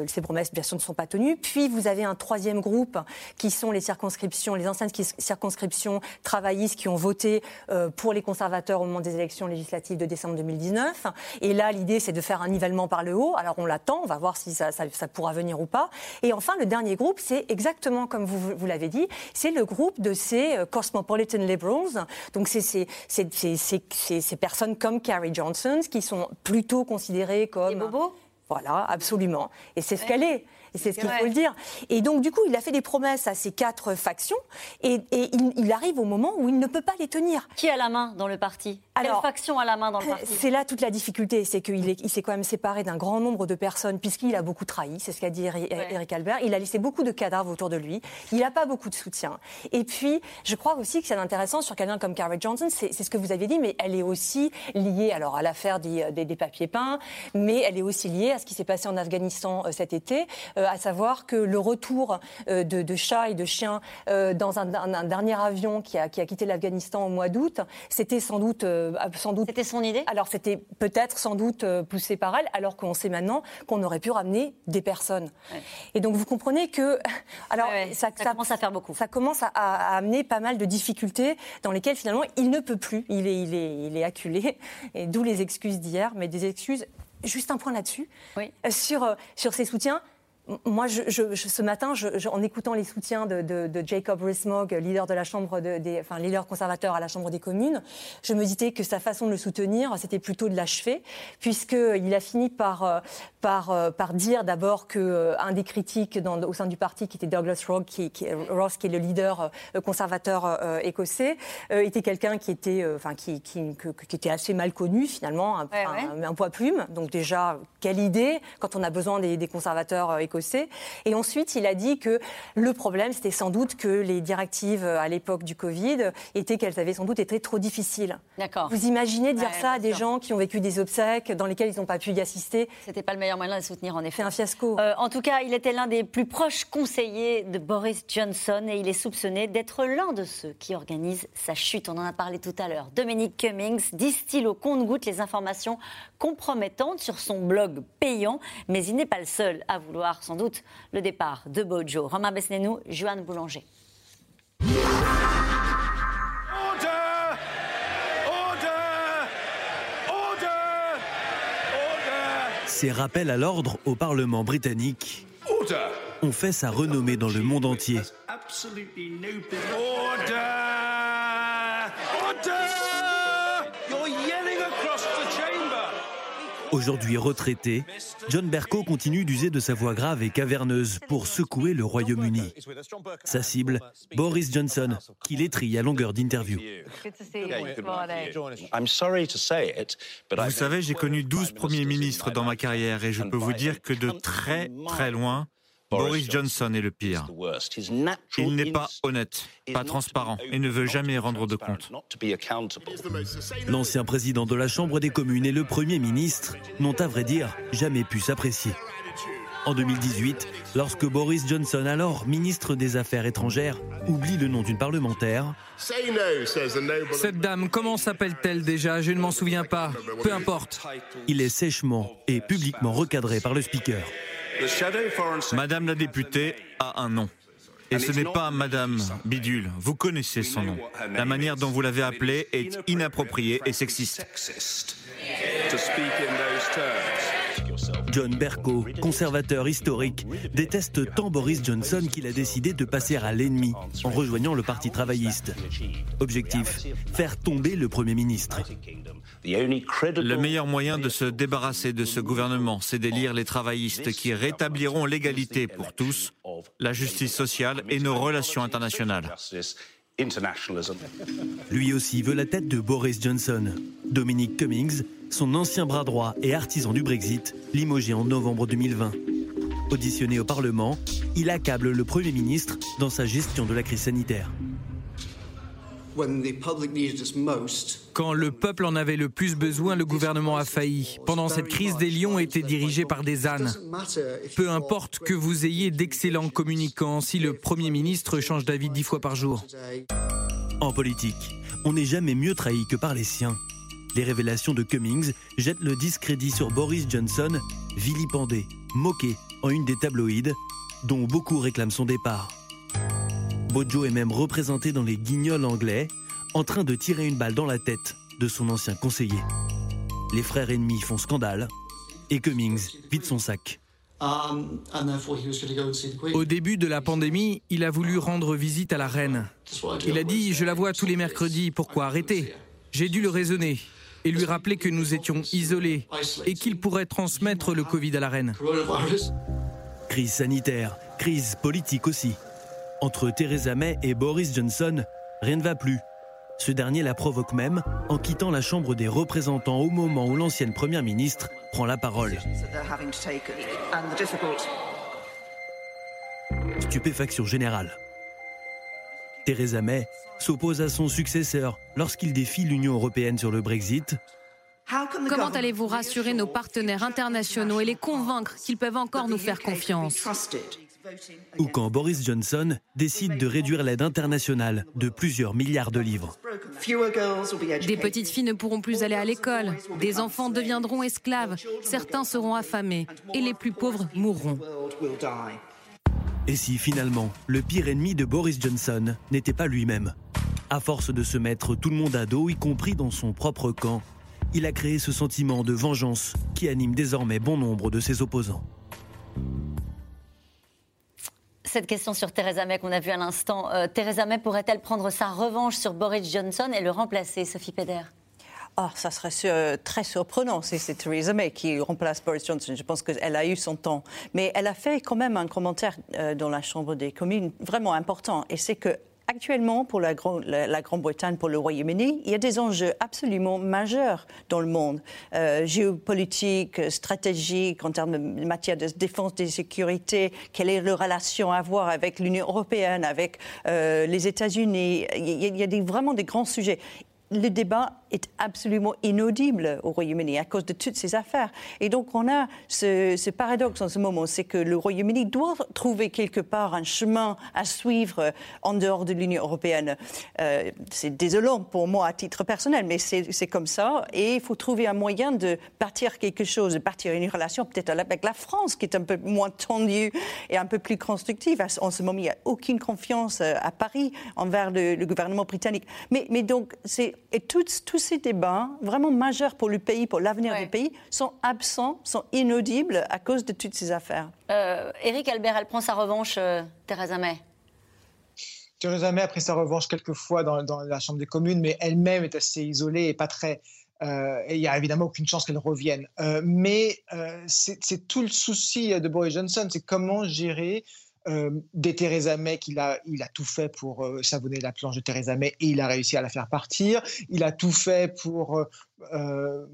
S6: ces promesses, bien sûr, ne sont pas tenues. Puis vous avez un troisième groupe qui sont les circonscriptions, les anciennes circonscriptions travaillistes qui ont voté euh, pour les conservateurs au moment des élections législatives de décembre 2019. Et là, l'idée, c'est de faire un nivellement par le haut. Alors on l'attend, on va voir si ça, pourra venir ou pas. Et enfin, le dernier groupe, c'est exactement comme vous, vous l'avez dit, c'est le groupe de ces euh, cosmopolitan liberals. Donc c'est ces, personnes comme Carrie Johnson qui sont plutôt considérées comme... Des
S1: bobos?
S6: Voilà, absolument. Et c'est ce qu'elle est. Et c'est ce qu'il faut le dire. Et donc, du coup, il a fait des promesses à ces quatre factions et, il, arrive au moment où il ne peut pas les tenir.
S1: Qui a la main dans le parti? Quelle faction a la main dans le parti?
S6: C'est là toute la difficulté. C'est qu'il il s'est quand même séparé d'un grand nombre de personnes puisqu'il a beaucoup trahi. C'est ce qu'a dit Eric Albert. Il a laissé beaucoup de cadavres autour de lui. Il n'a pas beaucoup de soutien. Et puis, je crois aussi que c'est intéressant sur quelqu'un comme Carrie Johnson. C'est ce que vous avez dit, mais elle est aussi liée alors, à l'affaire des, des, papiers peints, mais elle est aussi liée à ce qui s'est passé en Afghanistan euh, cet été. Euh, à savoir que le retour euh, de, chats et de chiens euh, dans un, dernier avion qui a, quitté l'Afghanistan au mois d'août, c'était sans doute,
S1: sans doute. C'était son idée?
S6: Alors c'était peut-être sans doute poussé par elle, alors qu'on sait maintenant qu'on aurait pu ramener des personnes. Et donc vous comprenez que,
S1: alors ça, commence à faire beaucoup.
S6: Ça commence à, amener pas mal de difficultés dans lesquelles finalement il ne peut plus. Il est, il est, il est acculé, et d'où les excuses d'hier, mais des excuses Juste un point là-dessus, sur, sur ces soutiens moi, ce matin, en écoutant les soutiens de, Jacob Rees-Mogg, leader de la Chambre des, enfin, leader conservateur à la Chambre des communes, je me disais que sa façon de le soutenir, c'était plutôt de l'achever, puisqu'il a fini par, euh, par, euh, par dire d'abord qu'un euh, des critiques dans, au sein du parti, qui était Douglas Ross, qui, qui, Ross, qui est le leader euh, conservateur écossais, était quelqu'un qui était, enfin, qui, qui, qui, était assez mal connu finalement, un, un, poids plume. Donc déjà, quelle idée quand on a besoin des, des, conservateurs écossais. Et ensuite, il a dit que le problème, c'était sans doute que les directives à l'époque du Covid étaient qu'elles avaient sans doute été trop difficiles.
S1: D'accord.
S6: Vous imaginez dire ça à des gens qui ont vécu des obsèques dans lesquels ils n'ont pas pu y assister
S1: C'était pas le meilleur moyen de soutenir, en effet.
S6: un fiasco.
S1: Euh, en tout cas, il était l'un des plus proches conseillers de Boris Johnson et il est soupçonné d'être l'un de ceux qui organisent sa chute. On en a parlé tout à l'heure. Dominique Cummings distille au compte-goutte les informations compromettantes sur son blog payant, mais il n'est pas le seul à vouloir sans doute le départ de Bojo. Romain Besnénou, Joanne Boulanger.
S8: Ces rappels à l'ordre au Parlement britannique. Ont fait sa renommée dans le monde entier. Aujourd'hui retraité, John Bercow continue d'user de sa voix grave et caverneuse pour secouer le Royaume-Uni. Sa cible, Boris Johnson, qu'il étrille à longueur d'interview.
S9: Vous savez, j'ai connu 12 premiers ministres dans ma carrière et je peux vous dire que de très très loin, Boris Johnson est le pire. Il n'est pas honnête, pas transparent et ne veut jamais rendre de compte.
S8: L'ancien président de la Chambre des communes et le Premier ministre n'ont à vrai dire jamais pu s'apprécier. En 2018, lorsque Boris Johnson, alors ministre des Affaires étrangères, oublie le nom d'une parlementaire.
S7: Cette dame, comment s'appelle-t-elle déjà? Je ne m'en souviens pas. Peu importe.
S8: Il est sèchement et publiquement recadré par le speaker.
S9: Madame la députée a un nom. Et ce n'est pas Madame Bidule. Vous connaissez son nom. La manière dont vous l'avez appelée est inappropriée et sexiste.
S8: John Bercow, conservateur historique, déteste tant Boris Johnson qu'il a décidé de passer à l'ennemi en rejoignant le Parti travailliste. Objectif, faire tomber le Premier ministre.
S9: Le meilleur moyen de se débarrasser de ce gouvernement, c'est d'élire les travaillistes qui rétabliront l'égalité pour tous, la justice sociale et nos relations internationales.
S8: Lui aussi veut la tête de Boris Johnson. Dominic Cummings, son ancien bras droit et artisan du Brexit, limogé en novembre 2020. Auditionné au Parlement, il accable le Premier ministre dans sa gestion de la crise sanitaire.
S7: Quand le peuple en avait le plus besoin, le gouvernement a failli. Pendant cette crise, des lions étaient dirigés par des ânes. Peu importe que vous ayez d'excellents communicants, si le Premier ministre change d'avis dix fois par jour.
S8: En politique, on n'est jamais mieux trahi que par les siens. Les révélations de Cummings jettent le discrédit sur Boris Johnson, vilipendé, moqué en une des tabloïdes, dont beaucoup réclament son départ. Bojo est même représenté dans les guignols anglais, en train de tirer une balle dans la tête de son ancien conseiller. Les frères ennemis font scandale et Cummings vide son sac.
S7: Au début de la pandémie, il a voulu rendre visite à la reine. Il a dit Je la vois tous les mercredis, pourquoi arrêter? J'ai dû le raisonner et lui rappeler que nous étions isolés et qu'il pourrait transmettre le Covid à la reine.
S8: Crise sanitaire, crise politique aussi. Entre Theresa May et Boris Johnson, rien ne va plus. Ce dernier la provoque même en quittant la Chambre des représentants au moment où l'ancienne Première ministre prend la parole. Stupéfaction générale. Theresa May s'oppose à son successeur lorsqu'il défie l'Union européenne sur le Brexit.
S10: Comment allez-vous rassurer nos partenaires internationaux et les convaincre qu'ils peuvent encore nous faire confiance?
S8: Ou quand Boris Johnson décide de réduire l'aide internationale de plusieurs milliards de livres.
S10: Des petites filles ne pourront plus aller à l'école, des enfants deviendront esclaves, certains seront affamés et les plus pauvres mourront.
S8: Et si finalement le pire ennemi de Boris Johnson n'était pas lui-même? À force de se mettre tout le monde à dos, y compris dans son propre camp, il a créé ce sentiment de vengeance qui anime désormais bon nombre de ses opposants
S1: cette question sur Theresa May qu'on a vue à l'instant. Euh, Theresa May pourrait-elle prendre sa revanche sur Boris Johnson et le remplacer, Sophie Peder
S5: Ah, ça serait très surprenant si c'est Theresa May qui remplace Boris Johnson. Je pense qu'elle a eu son temps. Mais elle a fait quand même un commentaire euh, dans la Chambre des communes vraiment important. Et c'est que Actuellement, pour la, Grande-Bretagne, pour le Royaume-Uni, il y a des enjeux absolument majeurs dans le monde, euh, géopolitiques, stratégiques, en termes de matière de défense, de sécurité, quelle est la relation à avoir avec l'Union européenne, avec euh, les États-Unis. Il y a, vraiment des grands sujets le débat est absolument inaudible au Royaume-Uni à cause de toutes ces affaires. Et donc on a ce, paradoxe en ce moment, c'est que le Royaume-Uni doit trouver quelque part un chemin à suivre en dehors de l'Union européenne. Euh, c'est désolant pour moi à titre personnel, mais c'est comme ça. Et il faut trouver un moyen de partir quelque chose, de partir une relation peut-être avec la France, qui est un peu moins tendue et un peu plus constructive. En ce moment, il n'y a aucune confiance euh, à Paris envers le, gouvernement britannique. Mais, donc, c'est et tous, tous ces débats, vraiment majeurs pour le pays, pour l'avenir du pays, sont absents, sont inaudibles à cause de toutes ces affaires.
S1: Euh, Éric Albert, elle prend sa revanche, euh, Theresa May
S3: Theresa May a pris sa revanche quelques fois dans, la Chambre des communes, mais elle-même est assez isolée et pas très. Euh, il n'y a évidemment aucune chance qu'elle revienne. mais c'est tout le souci de Boris Johnson, c'est comment gérer euh, des Theresa May qu'il a, il a tout fait pour euh, savonner la planche de Theresa May et il a réussi à la faire partir. Il a tout fait pour euh,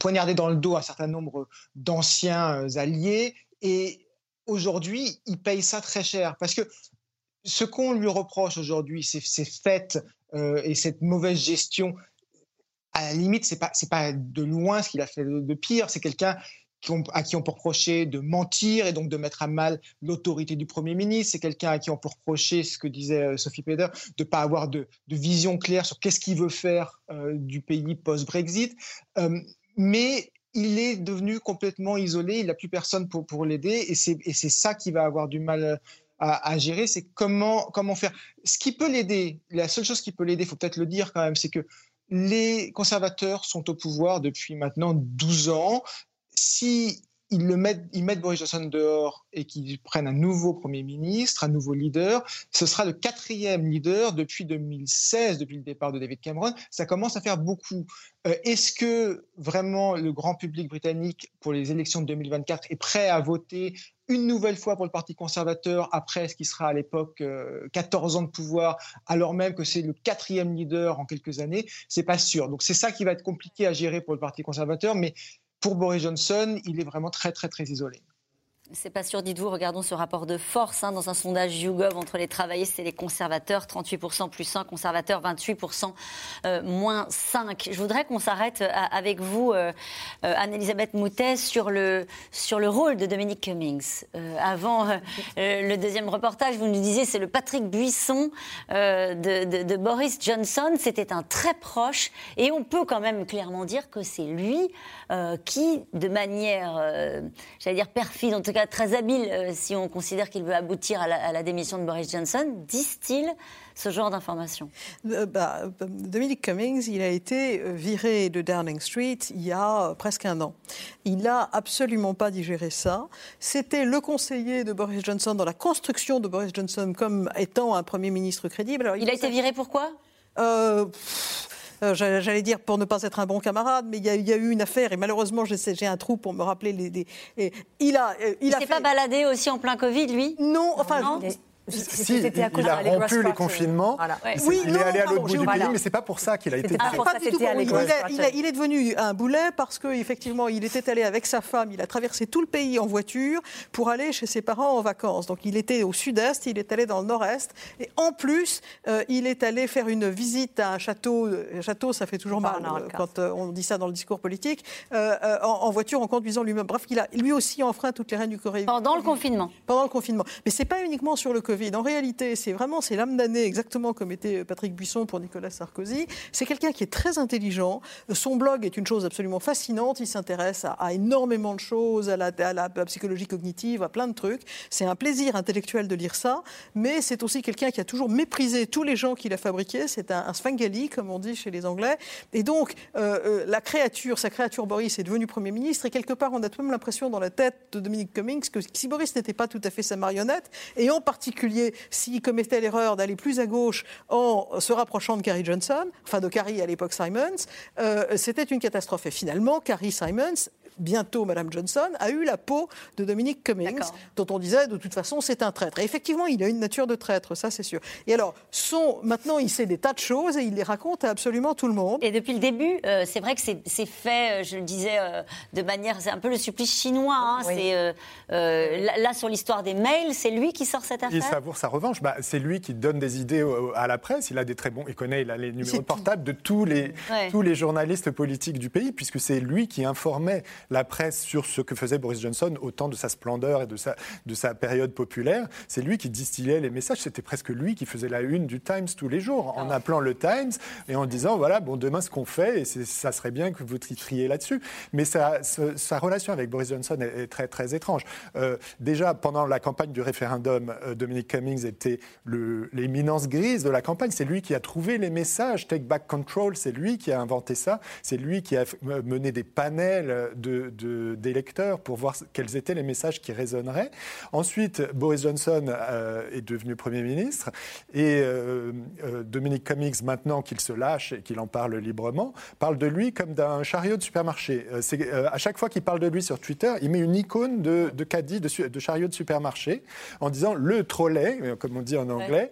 S3: poignarder dans le dos un certain nombre d'anciens alliés et aujourd'hui, il paye ça très cher parce que ce qu'on lui reproche aujourd'hui, c'est ces faits et cette mauvaise gestion. À la limite, pas c'est pas de loin ce qu'il a fait de pire. C'est quelqu'un à qui on peut reprocher de mentir et donc de mettre à mal l'autorité du Premier ministre. C'est quelqu'un à qui on peut reprocher, ce que disait euh, Sophie Peder, de ne pas avoir de, vision claire sur qu'est-ce qu'il veut faire euh, du pays post-Brexit. Euh, mais il est devenu complètement isolé, il n'a plus personne pour, l'aider et c'est ça qui va avoir du mal à, gérer, c'est comment, comment faire. Ce qui peut l'aider, la seule chose qui peut l'aider, il faut peut-être le dire quand même, c'est que les conservateurs sont au pouvoir depuis maintenant 12 ans si ils, mettent Boris Johnson dehors et qu'ils prennent un nouveau Premier ministre, un nouveau leader, ce sera le quatrième leader depuis 2016, depuis le départ de David Cameron. Ça commence à faire beaucoup. Euh, est-ce que vraiment le grand public britannique, pour les élections de 2024, est prêt à voter une nouvelle fois pour le Parti conservateur après ce qui sera à l'époque 14 euh, ans de pouvoir, alors même que c'est le quatrième leader en quelques années, c'est pas sûr. Donc c'est ça qui va être compliqué à gérer pour le Parti conservateur, mais pour Boris Johnson, il est vraiment très, très, très isolé.
S1: C'est pas sûr, dites-vous. Regardons ce rapport de force hein, dans un sondage YouGov entre les travaillistes et les conservateurs 38% plus 1, conservateurs 28% euh, moins 5. Je voudrais qu'on s'arrête euh, avec vous, euh, Anne-Elisabeth Moutet, sur le, sur le rôle de Dominique Cummings. avant le deuxième reportage, vous nous disiez c'est le Patrick Buisson de, Boris Johnson. C'était un très proche et on peut quand même clairement dire que c'est lui qui, de manière, j'allais dire perfide, en tout cas très habile euh, si on considère qu'il veut aboutir à la, démission de Boris Johnson. Disent-ils ce genre d'informations
S4: euh, bah, Dominic Cummings, il a été euh, viré de Downing Street il y a presque un an. Il n'a absolument pas digéré ça. C'était le conseiller de Boris Johnson dans la construction de Boris Johnson comme étant un Premier ministre crédible.
S1: il, a été viré pourquoi
S4: euh, j'allais dire pour ne pas être un bon camarade, mais il y, a eu une affaire et malheureusement j'ai un trou pour me rappeler les.
S1: il a, euh, il, s'est pas baladé aussi en plein Covid, lui?
S4: Non, enfin.
S2: Si, il, il a rompu les confinements. Oui, il est allé à l'autre bout du pays, mais c'est pas pour ça qu'il a été
S4: pas, pas du tout il, est devenu un boulet parce qu'effectivement, il était allé avec sa femme, il a traversé tout le pays en voiture pour aller chez ses parents en vacances. Donc il était au sud-est, il est allé dans le nord-est, et en plus, euh, il est allé faire une visite à un château. Un château, ça fait toujours mal euh, quand euh, on dit ça dans le discours politique, en, voiture, en conduisant lui-même. Bref, il a lui aussi enfreint toutes les règles du Corée.
S1: Pendant le confinement.
S4: Pendant le confinement. Mais c'est pas uniquement sur le En réalité, c'est vraiment c'est l'âme d'année, exactement comme était Patrick Buisson pour Nicolas Sarkozy. C'est quelqu'un qui est très intelligent. Son blog est une chose absolument fascinante. Il s'intéresse à, énormément de choses, à la, psychologie cognitive, à plein de trucs. C'est un plaisir intellectuel de lire ça, mais c'est aussi quelqu'un qui a toujours méprisé tous les gens qu'il a fabriqués. C'est un, un comme on dit chez les Anglais. Et donc, euh, euh, la créature, sa créature Boris est devenue Premier ministre. Et quelque part, on a tout de même l'impression dans la tête de Dominique Cummings que si Boris n'était pas tout à fait sa marionnette, et en particulier particulier s'il commettait l'erreur d'aller plus à gauche en se rapprochant de Carrie Johnson, enfin de Carrie à l'époque Simons, c'était une catastrophe. Et finalement, Carrie Simons bientôt Madame Johnson, a eu la peau de Dominique Cummings, dont on disait de toute façon c'est un traître. Et effectivement, il a une nature de traître, ça c'est sûr. Et alors, son, maintenant, il sait des tas de choses et il les raconte à absolument tout le monde.
S1: Et depuis le début, euh, c'est vrai que c'est fait, euh, je le disais, euh, de manière, c'est un peu le supplice chinois. Hein, c'est là, sur l'histoire des mails, c'est lui qui sort cette affaire?
S2: Il savoure sa revanche. Bah, c'est lui qui donne des idées à la presse. Il a des très bons, il connaît, il a les numéros portables de tous les tous les journalistes politiques du pays, puisque c'est lui qui informait la presse sur ce que faisait Boris Johnson au temps de sa splendeur et de sa, de sa période populaire. C'est lui qui distillait les messages. C'était presque lui qui faisait la une du Times tous les jours, en ah appelant le Times et en disant voilà, bon, demain, ce qu'on fait, et ça serait bien que vous titriez là-dessus. Mais sa, sa, relation avec Boris Johnson est, très, très étrange. Euh, déjà, pendant la campagne du référendum, euh, Dominic Cummings était l'éminence grise de la campagne. C'est lui qui a trouvé les messages. Take Back Control, c'est lui qui a inventé ça. C'est lui qui a mené des panels de d'électeurs pour voir quels étaient les messages qui résonneraient. Ensuite, Boris Johnson euh, est devenu Premier ministre et euh, euh, Dominique Cummings, maintenant qu'il se lâche et qu'il en parle librement, parle de lui comme d'un chariot de supermarché. C'est, à chaque fois qu'il parle de lui sur Twitter, il met une icône de, de caddie, de, chariot de supermarché, en disant le trolley, comme on dit en anglais,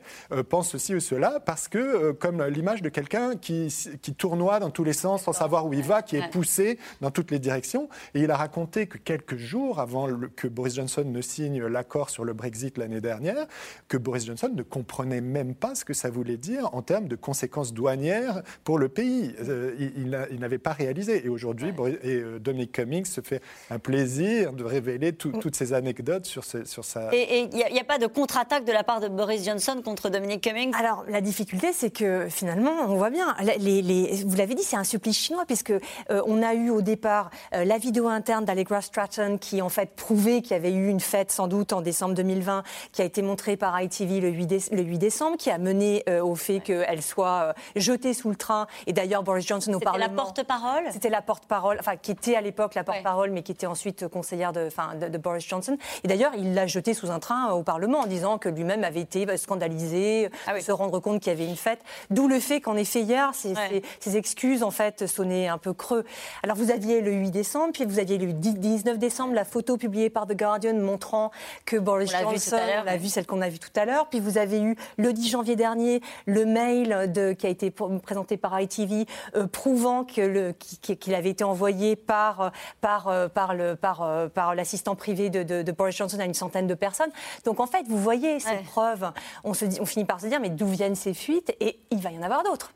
S2: pense ceci ou cela, parce que comme l'image de quelqu'un qui, qui tournoie dans tous les sens sans savoir où il va, qui est poussé dans toutes les directions. Et il a raconté que quelques jours avant que Boris Johnson ne signe l'accord sur le Brexit l'année dernière, que Boris Johnson ne comprenait même pas ce que ça voulait dire en termes de conséquences douanières pour le pays. Euh, il, n'avait pas réalisé. Et aujourd'hui, euh, Dominic Cummings se fait un plaisir de révéler toutes ces anecdotes sur, sur sa...
S1: Et il n'y a, pas de contre-attaque de la part de Boris Johnson contre Dominic Cummings?
S6: Alors, la difficulté, c'est que finalement, on voit bien, les, vous l'avez dit, c'est un supplice chinois, puisque euh, on a eu au départ la vidéo interne d'Allegra Stratton qui en fait prouvait qu'il y avait eu une fête sans doute en décembre 2020 qui a été montrée par ITV le 8, décembre, qui a mené euh, au fait qu'elle soit euh, jetée sous le train. Et d'ailleurs Boris Johnson au Parlement.
S1: C'était la porte-parole?
S6: C'était la porte-parole, enfin qui était à l'époque la porte-parole, mais qui était ensuite conseillère de, de, Boris Johnson. Et d'ailleurs il l'a jetée sous un train euh, au Parlement en disant que lui-même avait été scandalisé, ah se rendre compte qu'il y avait une fête. D'où le fait qu'en effet hier, ces, ces, excuses en fait sonnaient un peu creux. Alors vous aviez le 8 décembre, puis vous aviez le 19 décembre la photo publiée par The Guardian montrant que Boris Johnson, on l'a vu celle qu'on a vue tout à l'heure, puis vous avez eu le 10 janvier dernier le mail de, qui a été présenté par ITV euh, prouvant qu'il qu'il avait été envoyé par, par, par, le, par, par l'assistant privé de, de, Boris Johnson à une centaine de personnes. Donc en fait, vous voyez ces preuves, on, se dit, on finit par se dire mais d'où viennent ces fuites? Et il va y en avoir d'autres.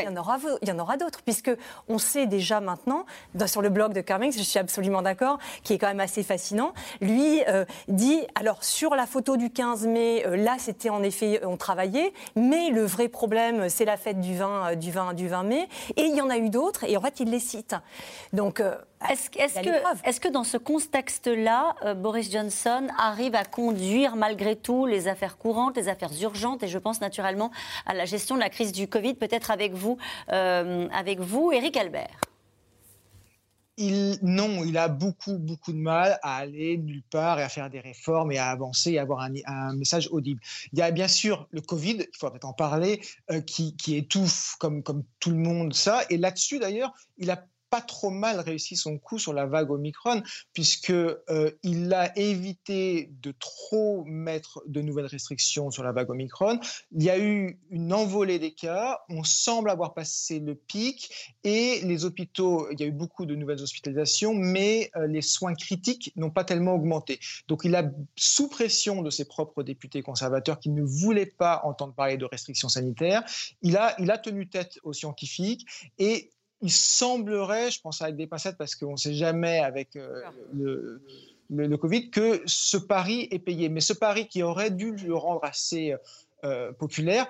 S6: Il y en aura, d'autres, puisque on sait déjà maintenant, sur le blog de Cummings, je suis absolument d'accord, qui est quand même assez fascinant, lui euh, dit, alors sur la photo du 15 mai, euh, là c'était en effet, on travaillait, mais le vrai problème, c'est la fête du 20, euh, du, 20, du 20 mai, et il y en a eu d'autres, et en fait il les cite. Donc
S1: est-ce que, est que, dans ce contexte-là, euh, Boris Johnson arrive à conduire malgré tout les affaires courantes, les affaires urgentes, et je pense naturellement à la gestion de la crise du Covid, peut-être avec vous, euh, avec vous, Éric Albert?
S3: Il, non, il a beaucoup, beaucoup de mal à aller nulle part et à faire des réformes et à avancer et à avoir un, message audible. Il y a bien sûr le Covid, il faut peut-être en parler, euh, qui, qui, étouffe comme, comme tout le monde ça. Et là-dessus, d'ailleurs, il a pas trop mal réussi son coup sur la vague Omicron, puisqu'il euh, a évité de trop mettre de nouvelles restrictions sur la vague Omicron. Il y a eu une envolée des cas, on semble avoir passé le pic, et les hôpitaux, il y a eu beaucoup de nouvelles hospitalisations, mais euh, les soins critiques n'ont pas tellement augmenté. Donc il a, sous pression de ses propres députés conservateurs qui ne voulaient pas entendre parler de restrictions sanitaires, il a, il a tenu tête aux scientifiques, et il semblerait, je pense avec des pincettes parce qu'on ne sait jamais avec euh, le, le, Covid, que ce pari est payé. Mais ce pari qui aurait dû le rendre assez euh, populaire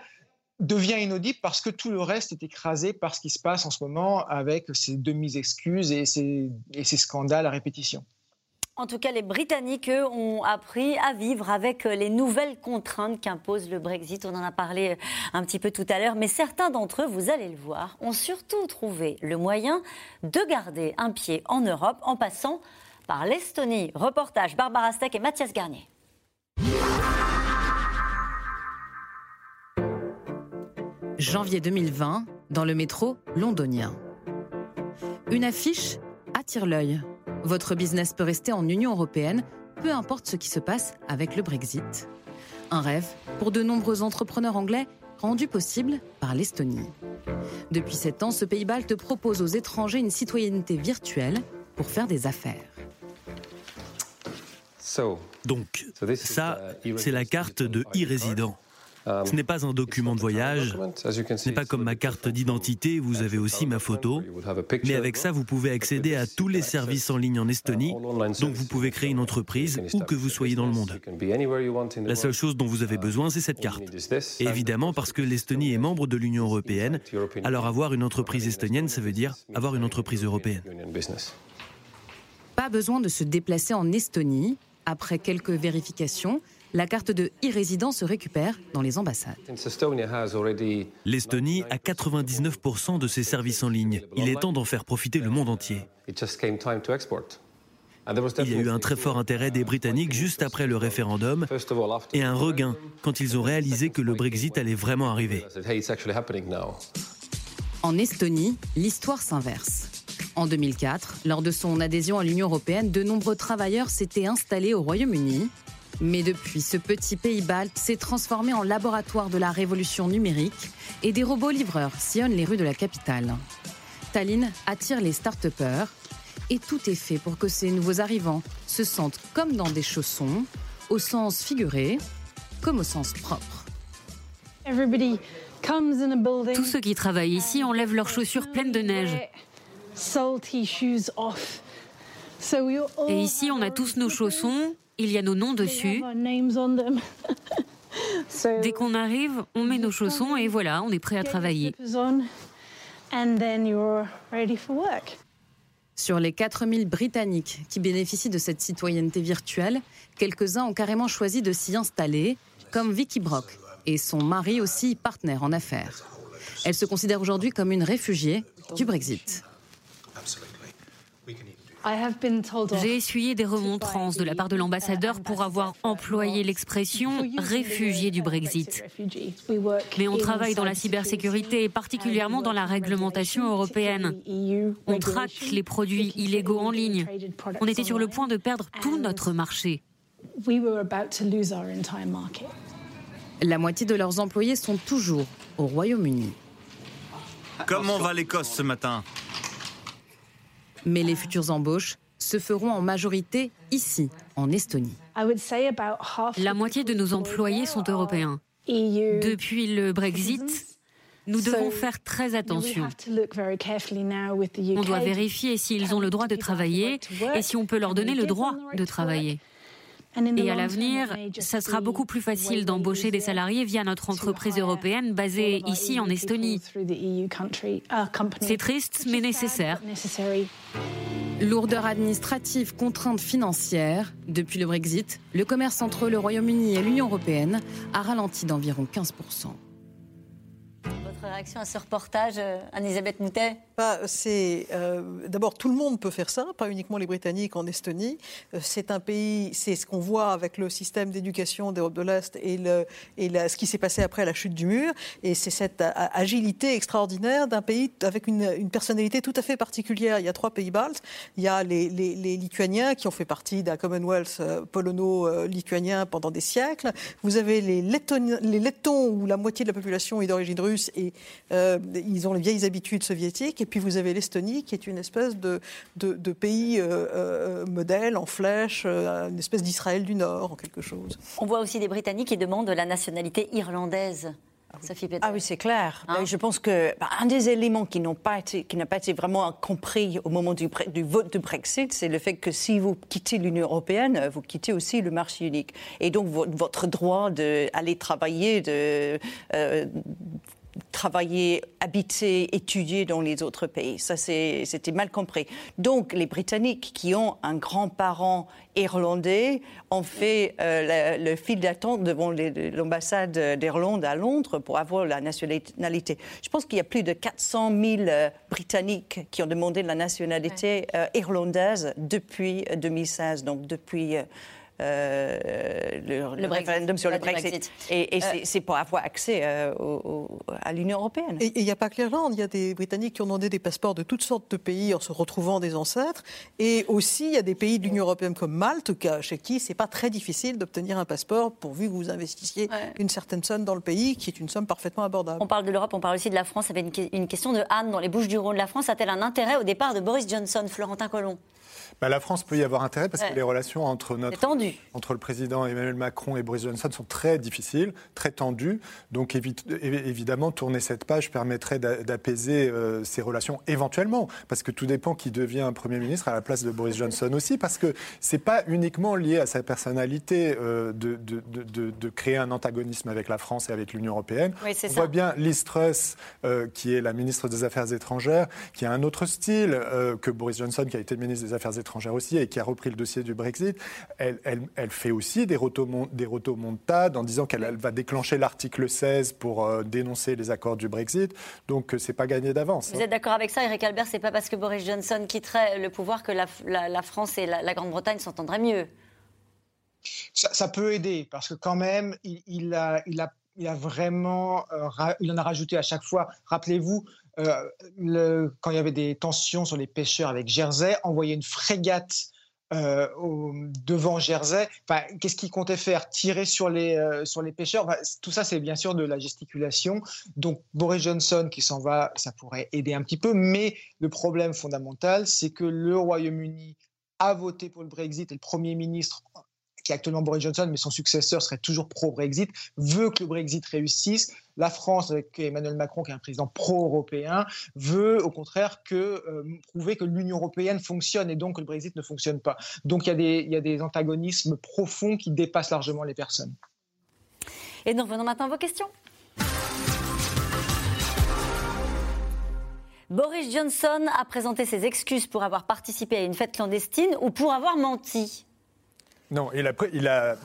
S3: devient inaudible parce que tout le reste est écrasé par ce qui se passe en ce moment avec ces demi-excuses et ces, et ces scandales à répétition.
S1: En tout cas, les Britanniques, ont appris à vivre avec euh, les nouvelles contraintes qu'impose le Brexit. On en a parlé euh, un petit peu tout à l'heure, mais certains d'entre eux, vous allez le voir, ont surtout trouvé le moyen de garder un pied en Europe en passant par l'Estonie. Reportage Barbara Stack et Mathias Garnier.
S10: Janvier 2020, dans le métro londonien. Une affiche attire l'œil. Votre business peut rester en Union européenne, peu importe ce qui se passe avec le Brexit. Un rêve pour de nombreux entrepreneurs anglais rendu possible par l'Estonie. Depuis sept ans, ce pays balte propose aux étrangers une citoyenneté virtuelle pour faire des affaires.
S8: Donc, ça, c'est la carte de e-résident. Um, Ce n'est pas un document de voyage, ce n'est pas comme ma carte d'identité, vous avez aussi ma photo, mais avec ça, vous pouvez accéder à tous les services en ligne en Estonie, donc vous pouvez créer une entreprise où que vous soyez dans le monde. La seule chose dont vous avez besoin, c'est cette carte. Et évidemment, parce que l'Estonie est membre de l'Union européenne, alors avoir une entreprise estonienne, ça veut dire avoir une entreprise européenne.
S10: Pas besoin de se déplacer en Estonie. Après quelques vérifications, la carte de e-résident se récupère dans les ambassades.
S8: L'Estonie a 99% de ses services en ligne. Il est temps d'en faire profiter le monde entier. Il y a eu un très fort intérêt des Britanniques juste après le référendum et un regain quand ils ont réalisé que le Brexit allait vraiment arriver.
S10: En Estonie, l'histoire s'inverse. En 2004, lors de son adhésion à l'Union européenne, de nombreux travailleurs s'étaient installés au Royaume-Uni mais depuis, ce petit pays balte s'est transformé en laboratoire de la révolution numérique et des robots livreurs sillonnent les rues de la capitale. Tallinn attire les start et tout est fait pour que ces nouveaux arrivants se sentent comme dans des chaussons, au sens figuré comme au sens propre.
S12: Tous ceux qui travaillent ici enlèvent leurs chaussures pleines de neige. Et ici, on a tous nos chaussons il y a nos noms dessus. Dès qu'on arrive, on met nos chaussons et voilà, on est prêt à travailler.
S10: Sur les 4000 Britanniques qui bénéficient de cette citoyenneté virtuelle, quelques-uns ont carrément choisi de s'y installer, comme Vicky Brock et son mari aussi partenaire en affaires. Elle se considère aujourd'hui comme une réfugiée du Brexit.
S12: J'ai essuyé des remontrances de la part de l'ambassadeur pour avoir employé l'expression réfugié du Brexit. Mais on travaille dans la cybersécurité et particulièrement dans la réglementation européenne. On traque les produits illégaux en ligne. On était sur le point de perdre tout notre marché.
S10: La moitié de leurs employés sont toujours au Royaume-Uni.
S9: Comment va l'Écosse ce matin?
S10: Mais les futures embauches se feront en majorité ici, en Estonie.
S12: La moitié de nos employés sont européens. Depuis le Brexit, nous devons faire très attention. On doit vérifier s'ils ont le droit de travailler et si on peut leur donner le droit de travailler. Et à l'avenir, ça sera beaucoup plus facile d'embaucher des salariés via notre entreprise européenne basée ici en Estonie. C'est triste, mais nécessaire.
S10: Lourdeur administrative, contraintes financières. Depuis le Brexit, le commerce entre le Royaume-Uni et l'Union européenne a ralenti d'environ 15%
S1: réaction à ce reportage, euh, Anne-Elisabeth Moutet?
S4: Euh, D'abord, tout le monde peut faire ça, pas uniquement les Britanniques en Estonie. Euh, c'est un pays, c'est ce qu'on voit avec le système d'éducation d'Europe de l'Est et, ce qui s'est passé après la chute du mur. Et c'est cette agilité extraordinaire d'un pays avec une, personnalité tout à fait particulière. Il y a trois pays baltes. Il y a les, Lituaniens qui ont fait partie d'un Commonwealth polono-lituanien pendant des siècles. Vous avez les Lettons, où la moitié de la population est d'origine russe et euh, ils ont les vieilles habitudes soviétiques. Et puis vous avez l'Estonie, qui est une espèce de, de, pays euh, euh, modèle en flèche, une espèce d'Israël du Nord, en quelque chose.
S1: On voit aussi des Britanniques qui demandent la nationalité irlandaise. Sophie
S5: ah oui, c'est clair. Hein je pense que bah, un des éléments qui n'a pas été, qui n'a pas été vraiment compris au moment du, du vote de Brexit, c'est le fait que si vous quittez l'Union européenne, vous quittez aussi le marché unique. Et donc votre droit d'aller travailler, de travailler, habiter, étudier dans les autres pays. Ça, c'était mal compris. Donc, les Britanniques qui ont un grand-parent irlandais ont fait euh, le, fil d'attente devant l'ambassade d'Irlande à Londres pour avoir la nationalité. Je pense qu'il y a plus de 400 000 euh, Britanniques qui ont demandé la nationalité euh, irlandaise depuis 2016, donc depuis le, référendum sur le Brexit. Et, c'est pour avoir accès à l'Union européenne.
S4: Et il n'y a pas que l'Irlande, il y a des Britanniques qui ont demandé des passeports de toutes sortes de pays en se retrouvant des ancêtres. Et aussi, il y a des pays de l'Union européenne comme Malte, chez qui c'est pas très difficile d'obtenir un passeport pourvu que vous investissiez une certaine somme dans le pays, qui est une somme parfaitement abordable.
S1: On parle de l'Europe, on parle aussi de la France. Il y avait une, question de Anne dans les Bouches du Rhône. La France a-t-elle un intérêt au départ de Boris Johnson, Florentin Colomb?
S2: Bah, la France peut y avoir intérêt parce que les relations entre, notre, entre le président Emmanuel Macron et Boris Johnson sont très difficiles, très tendues. Donc évidemment, tourner cette page permettrait d'apaiser euh, ces relations éventuellement. Parce que tout dépend qui devient un Premier ministre à la place de Boris Johnson aussi. Parce que ce n'est pas uniquement lié à sa personnalité euh, de, de, de, créer un antagonisme avec la France et avec l'Union européenne. On voit bien Liz Truss, euh, qui est la ministre des Affaires étrangères, qui a un autre style que Boris Johnson, qui a été ministre des Affaires étrangères étrangère aussi et qui a repris le dossier du Brexit, elle, elle, fait aussi des, des rotomontades en disant qu'elle va déclencher l'article 16 pour euh, dénoncer les accords du Brexit. Donc, euh, c'est pas gagné d'avance.
S1: Vous êtes d'accord avec ça, Eric Albert? C'est pas parce que Boris Johnson quitterait le pouvoir que la, la, France et la, Grande-Bretagne s'entendraient mieux?
S3: Ça, peut aider parce que quand même, il, a, il a il a vraiment, euh, il en a rajouté à chaque fois. Rappelez-vous, euh, quand il y avait des tensions sur les pêcheurs avec Jersey, envoyer une frégate euh, devant Jersey. Enfin, Qu'est-ce qu'il comptait faire? Tirer sur les, euh, sur les pêcheurs? Tout ça, c'est bien sûr de la gesticulation. Donc, Boris Johnson qui s'en va, ça pourrait aider un petit peu. Mais le problème fondamental, c'est que le Royaume-Uni a voté pour le Brexit et le Premier ministre qui est actuellement Boris Johnson, mais son successeur serait toujours pro-Brexit, veut que le Brexit réussisse. La France, avec Emmanuel Macron, qui est un président pro-européen, veut au contraire que, euh, prouver que l'Union européenne fonctionne et donc que le Brexit ne fonctionne pas. Donc il y, a des, il y a des antagonismes profonds qui dépassent largement les personnes.
S1: Et nous revenons maintenant à vos questions. Boris Johnson a présenté ses excuses pour avoir participé à une fête clandestine ou pour avoir menti
S2: non, il a, il a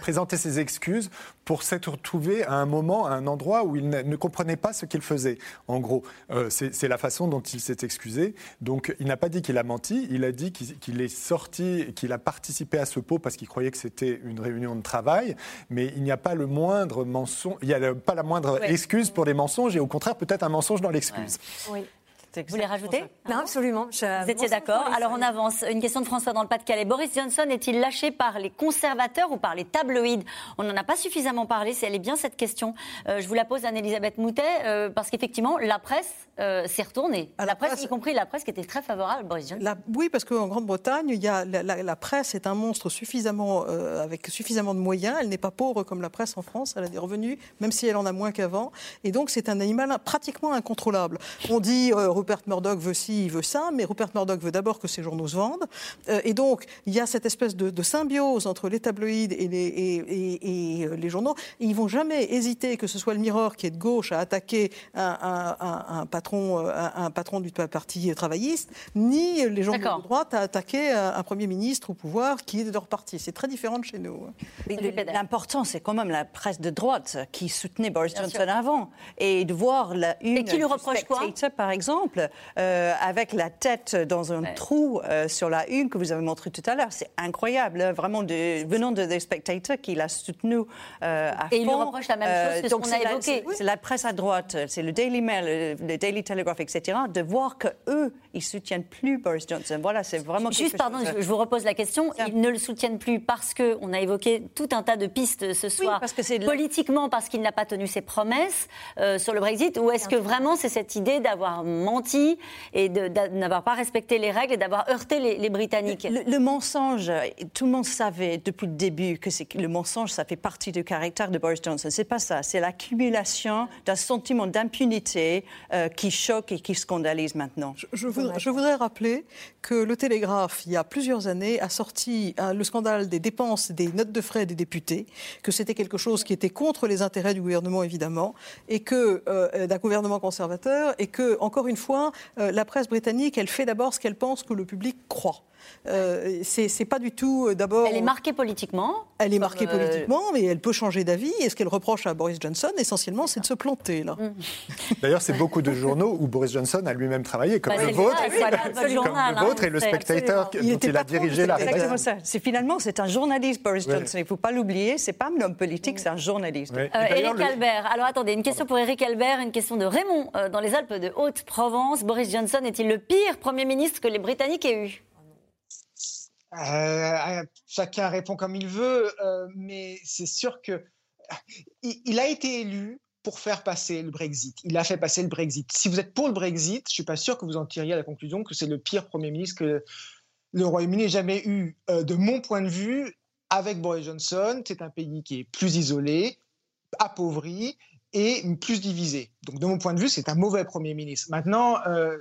S2: présenté ses excuses pour s'être retrouvé à un moment, à un endroit où il ne, comprenait pas ce qu'il faisait. En gros, euh, c'est la façon dont il s'est excusé. Donc, il n'a pas dit qu'il a menti, il a dit qu'il est sorti, qu'il a participé à ce pot parce qu'il croyait que c'était une réunion de travail, mais il n'y a pas le moindre mensonge, il n'y a pas la moindre excuse pour les mensonges et au contraire peut-être un mensonge dans l'excuse.
S1: Oui. Vous voulez rajouter
S6: Non, absolument.
S1: Vous étiez d'accord Alors on avance. Une question de François dans le Pas-de-Calais. Boris Johnson est-il lâché par les conservateurs ou par les tabloïds? On n'en a pas suffisamment parlé. C'est elle est bien cette question. Euh, je vous la pose Anne-Elisabeth Moutet euh, parce qu'effectivement la presse euh, s'est retournée. la, presse, y compris la presse qui était très favorable à Boris Johnson.
S4: oui, parce qu'en Grande-Bretagne, il y a la, presse est un monstre suffisamment avec suffisamment de moyens. Elle n'est pas pauvre comme la presse en France. Elle a des revenus, même si elle en a moins qu'avant. Et donc c'est un animal pratiquement incontrôlable. On dit Rupert Murdoch veut ci, il veut ça, mais Rupert Murdoch veut d'abord que ses journaux se vendent. Euh, et donc, il y a cette espèce de, symbiose entre les tabloïds et les, et, euh, les journaux. Et ils vont jamais hésiter, que ce soit le Mirror qui est de gauche, à attaquer un, patron, euh, un, patron du parti travailliste, ni les journaux de droite à attaquer un Premier ministre au pouvoir qui est de leur parti. C'est très différent de chez nous.
S5: L'important, c'est quand même la presse de droite qui soutenait Boris Johnson avant. Et de voir la une. Et
S1: qui lui reproche quoi?
S5: Par exemple, euh, avec la tête dans un trou euh, sur la une que vous avez montré tout à l'heure. C'est incroyable, hein, vraiment de, venant de, des spectateurs qui l'a soutenu euh, à
S1: fond. Et il lui reproche la même chose que ce qu'on a évoqué.
S5: C'est la presse à droite, c'est le Daily Mail, le, Daily Telegraph, etc., de voir que eux, ils soutiennent plus Boris Johnson. Voilà, c'est vraiment.
S1: Juste, pardon, je, vous repose la question. Ils ne le soutiennent plus parce que on a évoqué tout un tas de pistes ce soir. parce que c'est politiquement parce qu'il n'a pas tenu ses promesses sur le Brexit, ou est-ce que vraiment c'est cette idée d'avoir menti et de, n'avoir pas respecté les règles et d'avoir heurté les, Britanniques.
S5: Le, mensonge, tout le monde savait depuis le début que le mensonge, ça fait partie du caractère de Boris Johnson. C'est pas ça, c'est l'accumulation d'un sentiment d'impunité euh, qui choque et qui scandalise maintenant.
S4: Je, voudrais, rappeler que le Télégraphe, il y a plusieurs années, a sorti euh, le scandale des dépenses des notes de frais des députés, que c'était quelque chose qui était contre les intérêts du gouvernement évidemment, et que euh, d'un gouvernement conservateur, et que encore une fois, la presse britannique, elle fait d'abord ce qu'elle pense que le public croit. Euh, c'est pas du tout euh, d'abord.
S1: Elle est marquée politiquement.
S4: Elle est marquée euh, politiquement, mais elle peut changer d'avis. Et ce qu'elle reproche à Boris Johnson, essentiellement, c'est de se planter là. Mm.
S2: D'ailleurs, c'est beaucoup de journaux où Boris Johnson a lui-même travaillé, comme bah, le vôtre, le vôtre et le Spectator, dont il a dirigé la
S5: rédaction. ça. C'est finalement c'est un journaliste, Boris Johnson. Il ne faut pas l'oublier. C'est pas un homme politique, c'est un journaliste.
S1: Éric Albert. Alors attendez, une question pour Éric Albert, une question de Raymond dans les Alpes de Haute-Provence. Boris Johnson est-il le pire premier ministre que les Britanniques aient eu?
S3: Euh, chacun répond comme il veut, euh, mais c'est sûr que il, a été élu pour faire passer le Brexit. Il a fait passer le Brexit. Si vous êtes pour le Brexit, je suis pas sûr que vous en tiriez la conclusion que c'est le pire Premier ministre que le Royaume-Uni ait jamais eu. Euh, de mon point de vue, avec Boris Johnson, c'est un pays qui est plus isolé, appauvri, et plus divisé. Donc, de mon point de vue, c'est un mauvais Premier ministre. Maintenant, euh,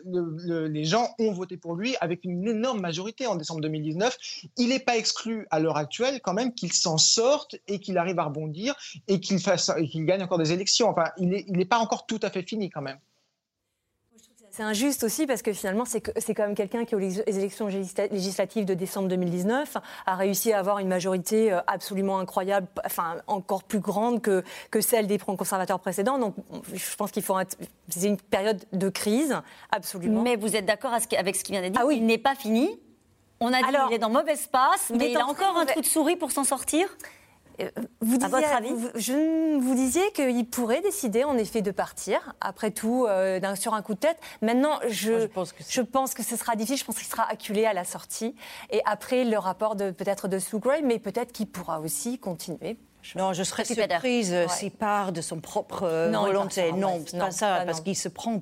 S3: les gens ont voté pour lui avec une énorme majorité en décembre 2019. Il n'est pas exclu à l'heure actuelle quand même qu'il s'en sorte et qu'il arrive à rebondir et qu'il qu'il gagne encore des élections. Enfin, il n'est pas encore tout à fait fini quand même.
S6: C'est injuste aussi parce que finalement, c'est quand même quelqu'un qui, aux élections législatives de décembre 2019, a réussi à avoir une majorité euh, absolument incroyable, enfin encore plus grande que, que celle des conservateurs précédents. Donc, je pense qu'il faut. C'est une période de crise, absolument.
S1: Mais vous êtes d'accord avec ce qui vient d'être dit? Ah oui. Il n'est pas fini. On a dit qu'il est dans mauvais espace, mais il a encore un trou de souris pour s'en sortir?
S6: Vous disiez, votre avis vous, je, vous disiez qu'il pourrait décider en effet de partir, après tout, euh, sur un coup de tête. Maintenant, je, je, pense, que je pense, que ce sera difficile, je pense qu'il sera acculé à la sortie. Et après, le rapport peut-être de Sue Gray, mais peut-être qu'il pourra aussi continuer
S5: non, je serais surprise euh, s'il part de son propre euh, volonté. Non, c'est pas ça, parce qu'il se prend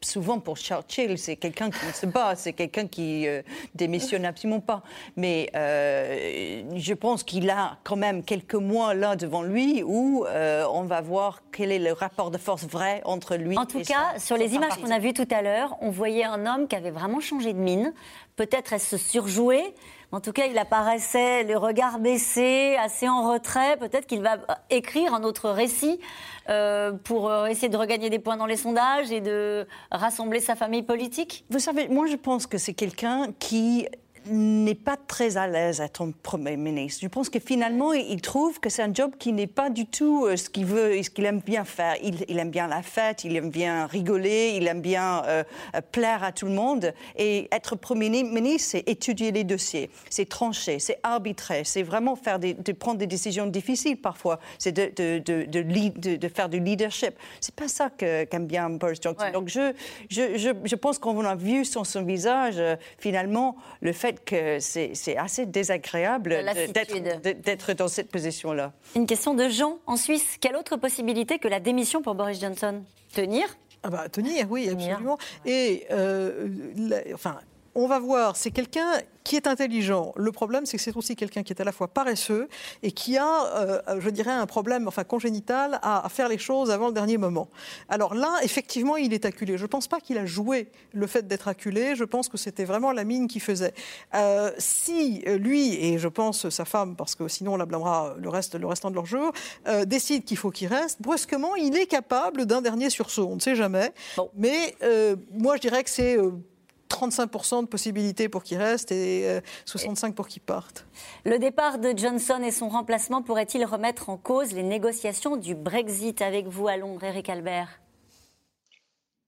S5: souvent pour Churchill. C'est quelqu'un qui se bat, c'est quelqu'un qui euh, démissionne absolument pas. Mais je pense qu'il a quand même quelques mois là devant lui où on va voir quel est le rapport de force vrai entre lui.
S1: En tout cas, sur les images qu'on a vues tout à l'heure, on voyait un homme qui avait vraiment changé de mine. Peut-être est-ce surjoué en tout cas, il apparaissait le regard baissé, assez en retrait. Peut-être qu'il va écrire un autre récit euh, pour euh, essayer de regagner des points dans les sondages et de rassembler sa famille politique.
S5: Vous savez, moi je pense que c'est quelqu'un qui n'est pas très à l'aise à être Premier ministre. Je pense que finalement, il trouve que c'est un job qui n'est pas du tout euh, ce qu'il veut et ce qu'il aime bien faire. Il, aime bien la fête, il aime bien rigoler, il aime bien euh, euh, plaire à tout le monde. Et être Premier ministre, c'est étudier les dossiers, c'est trancher, c'est arbitrer, c'est vraiment faire des, de prendre des décisions difficiles parfois, c'est de, de, de, de, faire du leadership. C'est pas ça qu'aime bien Boris Johnson. Donc je, je, je, je pense qu'on a vu sur son visage, finalement, le fait que c'est assez désagréable d'être dans cette position-là.
S1: Une question de Jean en Suisse. Quelle autre possibilité que la démission pour Boris Johnson? Tenir?
S4: Ah bah, tenir, oui, absolument. Et euh, enfin, on va voir, c'est quelqu'un qui est intelligent. Le problème, c'est que c'est aussi quelqu'un qui est à la fois paresseux et qui a, euh, je dirais, un problème enfin, congénital à, faire les choses avant le dernier moment. Alors là, effectivement, il est acculé. Je ne pense pas qu'il a joué le fait d'être acculé. Je pense que c'était vraiment la mine qui faisait. Euh, si lui, et je pense sa femme, parce que sinon on la blâmera le, reste, le restant de leur jour, euh, décide qu'il faut qu'il reste, brusquement, il est capable d'un dernier sursaut. On ne sait jamais. Mais moi, je dirais que c'est 35% de possibilités pour qu'il reste et 65% euh, pour qu'il parte.
S1: Le départ de Johnson et son remplacement pourrait-il remettre en cause les négociations du Brexit avec vous à Londres, Eric Albert?